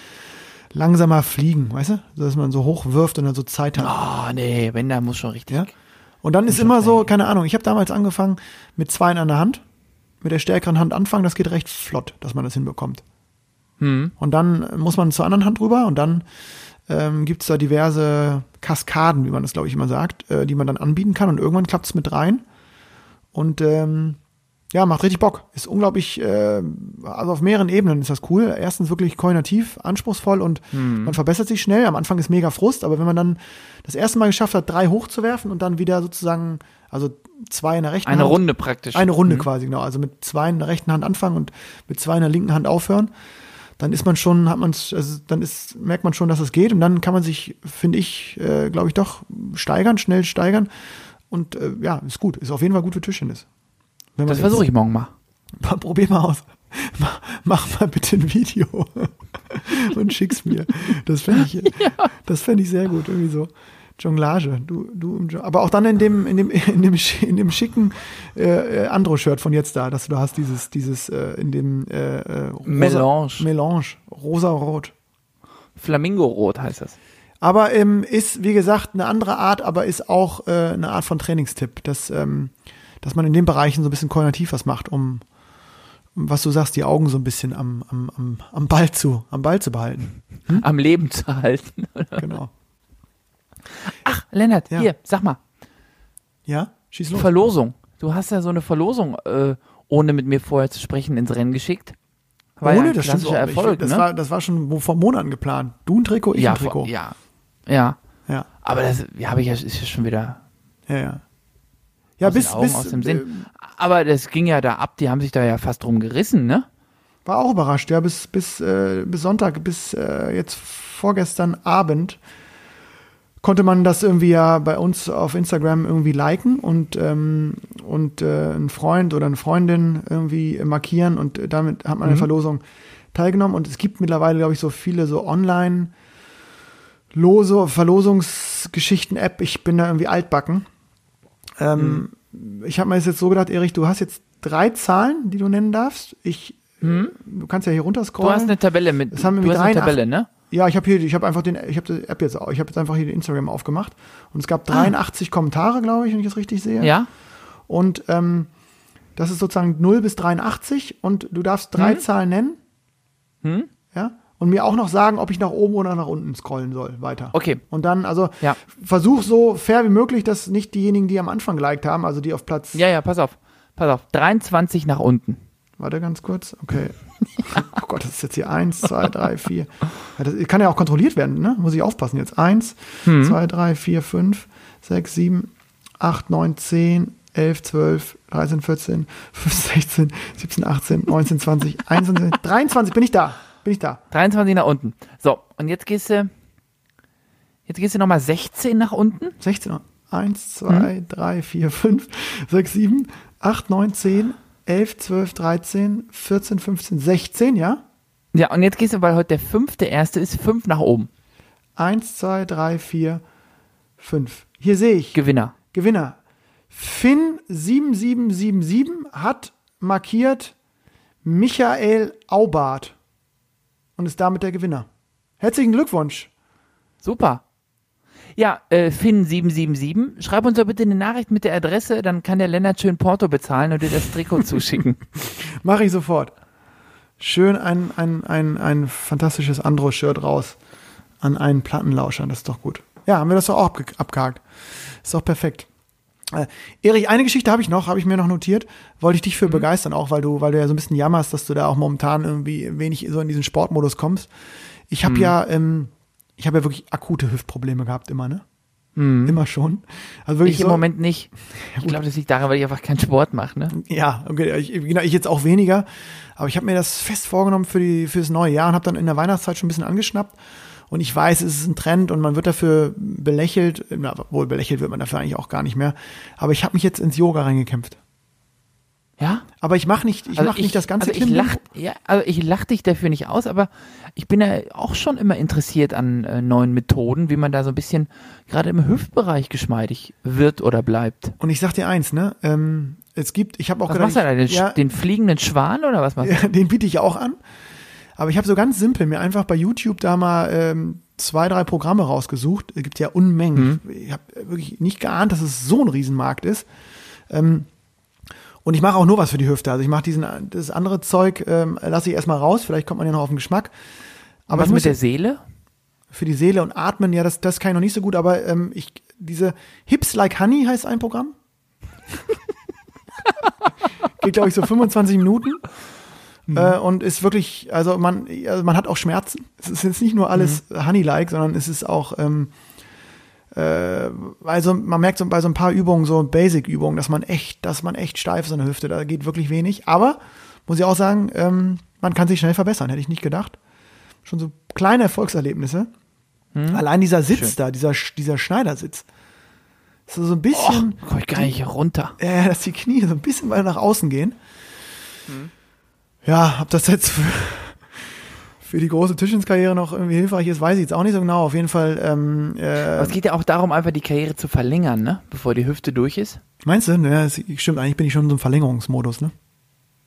[SPEAKER 3] langsamer fliegen, weißt du? Dass man so hoch wirft und dann so Zeit hat. Ah,
[SPEAKER 2] oh, nee, wenn, da muss schon richtig. Ja?
[SPEAKER 3] Und dann ist immer so, keine Ahnung, ich habe damals angefangen mit zwei in einer Hand, mit der stärkeren Hand anfangen, das geht recht flott, dass man das hinbekommt. Hm. Und dann muss man zur anderen Hand rüber und dann ähm, gibt es da diverse Kaskaden, wie man das, glaube ich, immer sagt, äh, die man dann anbieten kann. Und irgendwann klappt es mit rein. Und ähm, ja, macht richtig Bock. Ist unglaublich, äh, also auf mehreren Ebenen ist das cool. Erstens wirklich koordinativ, anspruchsvoll und mhm. man verbessert sich schnell. Am Anfang ist mega Frust, aber wenn man dann das erste Mal geschafft hat, drei hochzuwerfen und dann wieder sozusagen, also zwei in der rechten
[SPEAKER 2] eine Hand. Eine Runde praktisch.
[SPEAKER 3] Eine Runde mhm. quasi, genau. Also mit zwei in der rechten Hand anfangen und mit zwei in der linken Hand aufhören dann ist man schon, hat man also dann ist, merkt man schon, dass es geht und dann kann man sich, finde ich, äh, glaube ich, doch steigern, schnell steigern. Und äh, ja, ist gut. Ist auf jeden Fall gut für Tischtennis.
[SPEAKER 2] das versuche ich morgen mal.
[SPEAKER 3] *laughs* mal. Probier mal aus. Mach, mach mal bitte ein Video *laughs* und schick's mir. Das fände ich, *laughs* ja. fänd ich sehr gut, irgendwie so. Jonglage, du, du aber auch dann in dem, in dem, *laughs* in dem, in dem schicken äh, äh, Andro-Shirt von jetzt da, dass du da hast, dieses, dieses, äh, in dem äh, äh, rosa,
[SPEAKER 2] Melange.
[SPEAKER 3] Melange, rosa-rot.
[SPEAKER 2] Flamingo-rot heißt das.
[SPEAKER 3] Aber ähm, ist, wie gesagt, eine andere Art, aber ist auch äh, eine Art von Trainingstipp, dass, ähm, dass man in den Bereichen so ein bisschen koordinativ was macht, um, was du sagst, die Augen so ein bisschen am, am, am, am Ball zu, am Ball zu behalten.
[SPEAKER 2] Hm? Am Leben zu halten. *laughs* Oder? Genau. Ach, Lennart, ja. hier, sag mal.
[SPEAKER 3] Ja,
[SPEAKER 2] schieß los. Verlosung. Du hast ja so eine Verlosung, äh, ohne mit mir vorher zu sprechen, ins Rennen geschickt.
[SPEAKER 3] War ohne, ja das stimmt Erfolg, ich, das, ne? war, das war schon vor Monaten geplant. Du ein Trikot, ich
[SPEAKER 2] ja,
[SPEAKER 3] ein Trikot. Vor,
[SPEAKER 2] ja, ja. Ja. Aber das ja, habe ich ja, ist ja schon wieder.
[SPEAKER 3] Ja,
[SPEAKER 2] ja. Ja, aus bis, den Augen,
[SPEAKER 3] bis, aus dem Sinn.
[SPEAKER 2] Äh, Aber das ging ja da ab, die haben sich da ja fast drum gerissen, ne?
[SPEAKER 3] War auch überrascht, ja, bis, bis, äh, bis Sonntag, bis äh, jetzt vorgestern Abend konnte man das irgendwie ja bei uns auf Instagram irgendwie liken und, ähm, und äh, einen Freund oder eine Freundin irgendwie markieren und damit hat man mhm. eine Verlosung teilgenommen. Und es gibt mittlerweile, glaube ich, so viele so online lose Verlosungsgeschichten-App. Ich bin da irgendwie altbacken. Ähm, mhm. Ich habe mir das jetzt so gedacht, Erich, du hast jetzt drei Zahlen, die du nennen darfst. Ich, mhm. Du kannst ja hier runterscrollen. Du hast
[SPEAKER 2] eine Tabelle mit.
[SPEAKER 3] Das haben wir mit du hast
[SPEAKER 2] eine Tabelle, ne?
[SPEAKER 3] Ja, ich habe hier, ich habe einfach den, ich habe die App jetzt, ich habe jetzt einfach hier den Instagram aufgemacht und es gab 83 ah. Kommentare, glaube ich, wenn ich das richtig sehe.
[SPEAKER 2] Ja.
[SPEAKER 3] Und ähm, das ist sozusagen 0 bis 83 und du darfst drei hm? Zahlen nennen. Hm? Ja. Und mir auch noch sagen, ob ich nach oben oder nach unten scrollen soll, weiter.
[SPEAKER 2] Okay.
[SPEAKER 3] Und dann, also, ja. versuch so fair wie möglich, dass nicht diejenigen, die am Anfang geliked haben, also die auf Platz.
[SPEAKER 2] Ja, ja, pass auf. Pass auf. 23 nach unten.
[SPEAKER 3] Warte ganz kurz. Okay. *laughs* Oh Gott, das ist jetzt hier eins, zwei, drei, vier. Das kann ja auch kontrolliert werden, ne? Muss ich aufpassen jetzt. Eins, hm. zwei, drei, vier, fünf, sechs, sieben, acht, neun, zehn, 11, 12, 13, 14, 15, 16, 17, 18, 19, 20, 21, 23, bin ich da. Bin ich da.
[SPEAKER 2] 23 nach unten. So, und jetzt gehst du. Jetzt gehst du nochmal 16 nach unten.
[SPEAKER 3] 16. 1, 2, hm? 3, 4, 5, 6, 7, 8, 9, 10, 11, 12, 13, 14, 15, 16, ja?
[SPEAKER 2] Ja, und jetzt gehst du, weil heute der fünfte erste ist, fünf nach oben.
[SPEAKER 3] Eins, zwei, drei, vier, fünf. Hier sehe ich.
[SPEAKER 2] Gewinner.
[SPEAKER 3] Gewinner. Finn 7777 hat markiert Michael Aubart und ist damit der Gewinner. Herzlichen Glückwunsch.
[SPEAKER 2] Super. Ja, äh, Finn777, schreib uns doch bitte eine Nachricht mit der Adresse, dann kann der Lennart schön Porto bezahlen und dir das Trikot *laughs* zuschicken.
[SPEAKER 3] Mach ich sofort. Schön ein, ein, ein, ein fantastisches Andro-Shirt raus an einen Plattenlauscher, das ist doch gut. Ja, haben wir das doch auch abge abgehakt. Ist doch perfekt. Äh, Erich, eine Geschichte habe ich noch, habe ich mir noch notiert. Wollte ich dich für mhm. begeistern, auch weil du, weil du ja so ein bisschen jammerst, dass du da auch momentan irgendwie wenig so in diesen Sportmodus kommst. Ich habe mhm. ja ähm, ich habe ja wirklich akute Hüftprobleme gehabt immer, ne? Mhm. Immer schon.
[SPEAKER 2] Also wirklich ich im Moment nicht. Ich glaube, das liegt daran, weil ich einfach keinen Sport mache, ne?
[SPEAKER 3] Ja, okay, ich, genau, ich jetzt auch weniger. Aber ich habe mir das fest vorgenommen für, die, für das neue Jahr und habe dann in der Weihnachtszeit schon ein bisschen angeschnappt. Und ich weiß, es ist ein Trend und man wird dafür belächelt. Na, wohl belächelt wird man dafür eigentlich auch gar nicht mehr. Aber ich habe mich jetzt ins Yoga reingekämpft. Ja. Aber ich mache nicht, ich also mach nicht das ganze
[SPEAKER 2] also ich lach, ja, also ich lache dich dafür nicht aus, aber ich bin ja auch schon immer interessiert an äh, neuen Methoden, wie man da so ein bisschen gerade im Hüftbereich geschmeidig wird oder bleibt.
[SPEAKER 3] Und ich sag dir eins, ne? Ähm, es gibt, ich habe auch was
[SPEAKER 2] gedacht, machst du da, den, ja, den, fliegenden Schwan oder was machst
[SPEAKER 3] du? Ja, *laughs* den biete ich auch an. Aber ich habe so ganz simpel mir einfach bei YouTube da mal ähm, zwei, drei Programme rausgesucht. Es gibt ja Unmengen. Mhm. Ich habe wirklich nicht geahnt, dass es so ein Riesenmarkt ist. Ähm, und ich mache auch nur was für die Hüfte. Also ich mache diesen das andere Zeug, ähm, lasse ich erstmal raus, vielleicht kommt man ja noch auf den Geschmack.
[SPEAKER 2] Aber was mit der Seele?
[SPEAKER 3] Für die Seele und Atmen, ja, das, das kann ich noch nicht so gut, aber ähm, ich, diese Hips Like Honey heißt ein Programm. *laughs* Geht, glaube ich, so 25 Minuten. Mhm. Äh, und ist wirklich, also man, also man hat auch Schmerzen. Es ist jetzt nicht nur alles mhm. Honey-like, sondern es ist auch. Ähm, äh, also man merkt so bei so ein paar Übungen, so Basic-Übungen, dass man echt, dass man echt steif ist in der Hüfte, da geht wirklich wenig. Aber muss ich auch sagen, ähm, man kann sich schnell verbessern, hätte ich nicht gedacht. Schon so kleine Erfolgserlebnisse. Hm? Allein dieser Sitz Schön. da, dieser, dieser Schneidersitz. Ist so ein bisschen.
[SPEAKER 2] Oh, komm ich gar nicht runter.
[SPEAKER 3] Ja, äh, dass die Knie so ein bisschen weiter nach außen gehen. Hm. Ja, hab das jetzt für die große Tischenskarriere noch irgendwie hilfreich ist, weiß ich jetzt auch nicht so genau. Auf jeden Fall. Ähm, äh, Aber
[SPEAKER 2] es geht ja auch darum, einfach die Karriere zu verlängern, ne? Bevor die Hüfte durch ist.
[SPEAKER 3] Meinst du? Ne, ja, das stimmt. Eigentlich bin ich schon in so einem Verlängerungsmodus, ne?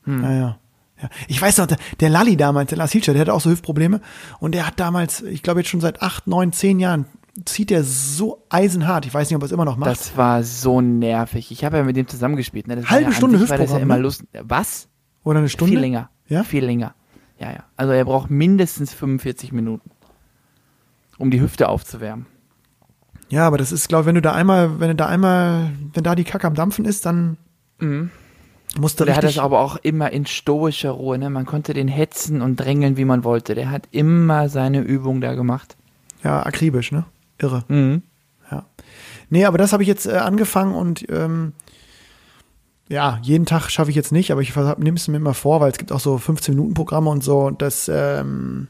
[SPEAKER 3] Hm. Naja. Ja. Ich weiß noch, der, der Lalli damals, der Lasica, der hatte auch so Hüftprobleme und der hat damals, ich glaube jetzt schon seit acht, neun, zehn Jahren zieht der so eisenhart. Ich weiß nicht, ob er es immer noch macht.
[SPEAKER 2] Das war so nervig. Ich habe ja mit dem zusammengespielt. Ne?
[SPEAKER 3] Halbe ja Stunde
[SPEAKER 2] Hüftprogramm. War das ja immer ne? Lust. Was?
[SPEAKER 3] Oder eine Stunde?
[SPEAKER 2] Viel länger.
[SPEAKER 3] Ja?
[SPEAKER 2] Viel länger. Ja, ja. Also er braucht mindestens 45 Minuten, um die Hüfte aufzuwärmen.
[SPEAKER 3] Ja, aber das ist, glaube ich, wenn du da einmal, wenn du da einmal, wenn da die Kacke am Dampfen ist, dann mhm.
[SPEAKER 2] musst du Der hat das aber auch immer in stoischer Ruhe, ne? Man konnte den hetzen und drängeln, wie man wollte. Der hat immer seine Übung da gemacht.
[SPEAKER 3] Ja, akribisch, ne? Irre.
[SPEAKER 2] Mhm.
[SPEAKER 3] Ja. Nee, aber das habe ich jetzt äh, angefangen und ähm, ja, jeden Tag schaffe ich jetzt nicht, aber ich nehme es mir immer vor, weil es gibt auch so 15-Minuten-Programme und so. Und das, ähm,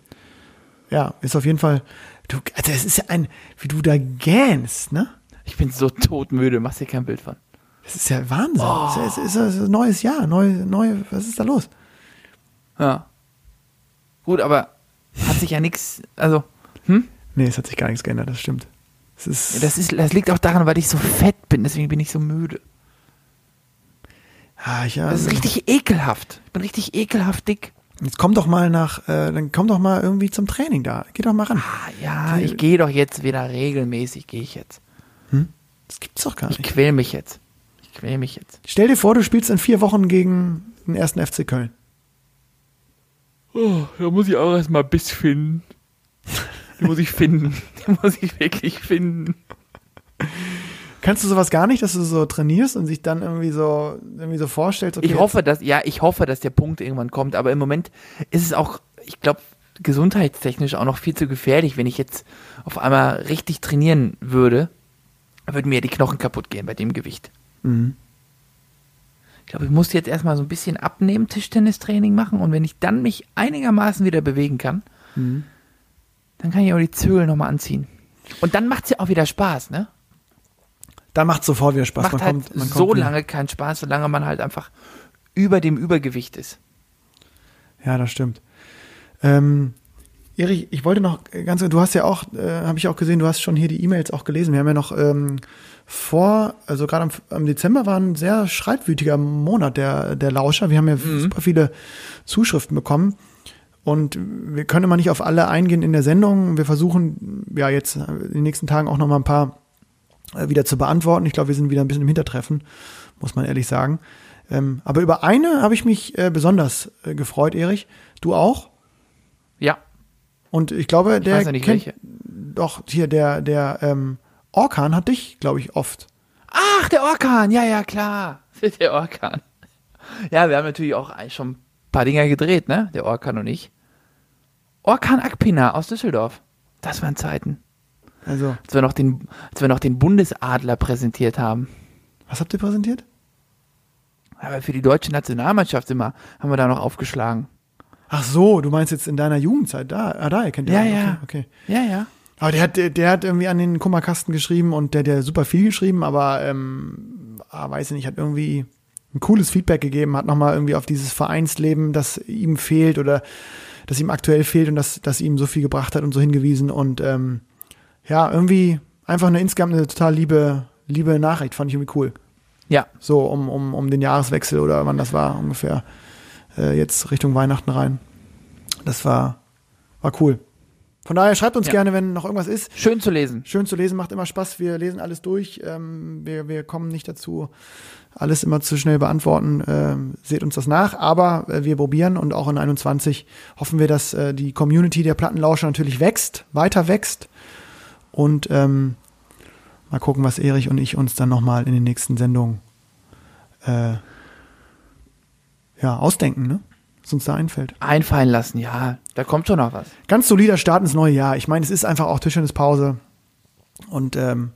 [SPEAKER 3] ja, ist auf jeden Fall, du, also es ist ja ein, wie du da gähnst, ne?
[SPEAKER 2] Ich bin so todmüde, machst dir kein Bild von.
[SPEAKER 3] Das ist ja Wahnsinn. Oh. Es, ist, es ist ein neues Jahr, neu, neu, was ist da los?
[SPEAKER 2] Ja. Gut, aber hat sich ja nichts, also,
[SPEAKER 3] hm? Nee, es hat sich gar nichts geändert, das stimmt.
[SPEAKER 2] Es ist das, ist, das liegt auch daran, weil ich so fett bin, deswegen bin ich so müde. Ah, ja, das ist ne. richtig ekelhaft. Ich bin richtig ekelhaft dick.
[SPEAKER 3] Jetzt komm doch mal nach, äh, dann komm doch mal irgendwie zum Training da. Geh doch mal ran.
[SPEAKER 2] Ah, ja, äh, ich gehe doch jetzt wieder regelmäßig, gehe ich jetzt.
[SPEAKER 3] Hm? Das gibt's doch gar nicht.
[SPEAKER 2] Ich quäl mich jetzt. Ich quäl mich jetzt.
[SPEAKER 3] Stell dir vor, du spielst in vier Wochen gegen den ersten FC Köln. Oh, da muss ich auch erstmal Biss finden. *laughs* Den muss ich finden. Den muss ich wirklich finden. Kannst du sowas gar nicht, dass du so trainierst und sich dann irgendwie so, irgendwie so vorstellst? Okay,
[SPEAKER 2] ich hoffe, dass, ja, ich hoffe, dass der Punkt irgendwann kommt, aber im Moment ist es auch, ich glaube, gesundheitstechnisch auch noch viel zu gefährlich, wenn ich jetzt auf einmal richtig trainieren würde, würden mir die Knochen kaputt gehen bei dem Gewicht. Mhm. Ich glaube, ich muss jetzt erstmal so ein bisschen abnehmen, Tischtennistraining machen und wenn ich dann mich einigermaßen wieder bewegen kann, mhm. dann kann ich auch die Zögel nochmal anziehen. Und dann macht es ja auch wieder Spaß, ne?
[SPEAKER 3] da macht sofort wieder Spaß. Macht
[SPEAKER 2] man halt kommt, man so lange wieder. keinen Spaß, solange man halt einfach über dem Übergewicht ist.
[SPEAKER 3] Ja, das stimmt. Ähm, Erich, ich wollte noch ganz, du hast ja auch, äh, habe ich auch gesehen, du hast schon hier die E-Mails auch gelesen. Wir haben ja noch ähm, vor, also gerade am, am, Dezember war ein sehr schreibwütiger Monat der, der Lauscher. Wir haben ja mhm. super viele Zuschriften bekommen. Und wir können immer nicht auf alle eingehen in der Sendung. Wir versuchen ja jetzt in den nächsten Tagen auch noch mal ein paar äh, wieder zu beantworten. Ich glaube, wir sind wieder ein bisschen im Hintertreffen, muss man ehrlich sagen. Ähm, aber über eine habe ich mich äh, besonders äh, gefreut, Erich. Du auch? Ja. Und ich glaube, ich der ja kennt welche. doch hier der der ähm, Orkan hat dich, glaube ich, oft. Ach, der Orkan, ja ja klar, *laughs* der Orkan. Ja, wir haben natürlich auch schon ein paar Dinger gedreht, ne? Der Orkan und ich. Orkan Akpina aus Düsseldorf. Das waren Zeiten. Also. Als wir noch den, als wir noch den Bundesadler präsentiert haben. Was habt ihr präsentiert? Aber für die deutsche Nationalmannschaft immer haben wir da noch aufgeschlagen. Ach so, du meinst jetzt in deiner Jugendzeit da? Ah, da erkennt ihr. Ja, einen. ja. Okay, okay. Ja, ja. Aber der hat, der, hat irgendwie an den Kummerkasten geschrieben und der, der super viel geschrieben, aber ähm, ah, weiß ich nicht, hat irgendwie ein cooles Feedback gegeben, hat nochmal irgendwie auf dieses Vereinsleben, das ihm fehlt oder das ihm aktuell fehlt und das, das ihm so viel gebracht hat und so hingewiesen und ähm, ja, irgendwie einfach eine insgesamt eine total liebe, liebe Nachricht, fand ich irgendwie cool. Ja. So um, um, um den Jahreswechsel oder wann das war ungefähr. Äh, jetzt Richtung Weihnachten rein. Das war, war cool. Von daher schreibt uns ja. gerne, wenn noch irgendwas ist. Schön zu lesen. Schön zu lesen, macht immer Spaß. Wir lesen alles durch. Ähm, wir, wir kommen nicht dazu, alles immer zu schnell beantworten. Ähm, seht uns das nach. Aber äh, wir probieren und auch in 21 hoffen wir, dass äh, die Community der Plattenlauscher natürlich wächst, weiter wächst. Und ähm, mal gucken, was Erich und ich uns dann nochmal in den nächsten Sendungen äh, ja, ausdenken, ne? was uns da einfällt. Einfallen lassen, ja. Da kommt schon noch was. Ganz solider Start ins neue Jahr. Ich meine, es ist einfach auch Tischtennispause. Und ähm,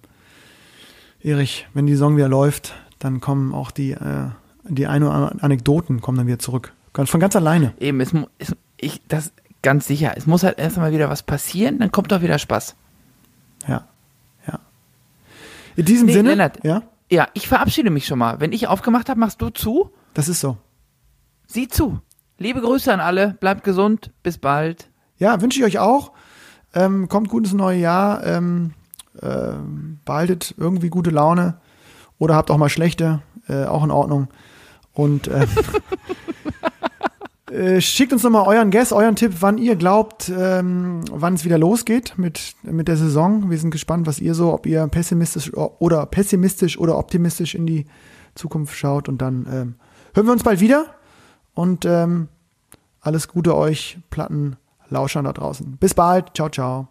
[SPEAKER 3] Erich, wenn die Saison wieder läuft, dann kommen auch die, äh, die ein oder Anekdoten kommen dann wieder zurück. Von ganz alleine. Eben, es, es, ich, das ganz sicher. Es muss halt erstmal wieder was passieren, dann kommt doch wieder Spaß. Ja, ja. In diesem nee, Sinne. Lennart, ja? ja, ich verabschiede mich schon mal. Wenn ich aufgemacht habe, machst du zu. Das ist so. Sieh zu. Liebe Grüße an alle. Bleibt gesund. Bis bald. Ja, wünsche ich euch auch. Ähm, kommt gut ins neue Jahr. Ähm, ähm, behaltet irgendwie gute Laune. Oder habt auch mal schlechte. Äh, auch in Ordnung. Und. Äh, *laughs* Äh, schickt uns nochmal euren Guess, euren Tipp, wann ihr glaubt, ähm, wann es wieder losgeht mit, mit der Saison. Wir sind gespannt, was ihr so, ob ihr pessimistisch oder pessimistisch oder optimistisch in die Zukunft schaut. Und dann ähm, hören wir uns bald wieder. Und ähm, alles Gute euch, Platten. Lauschern da draußen. Bis bald. Ciao, ciao.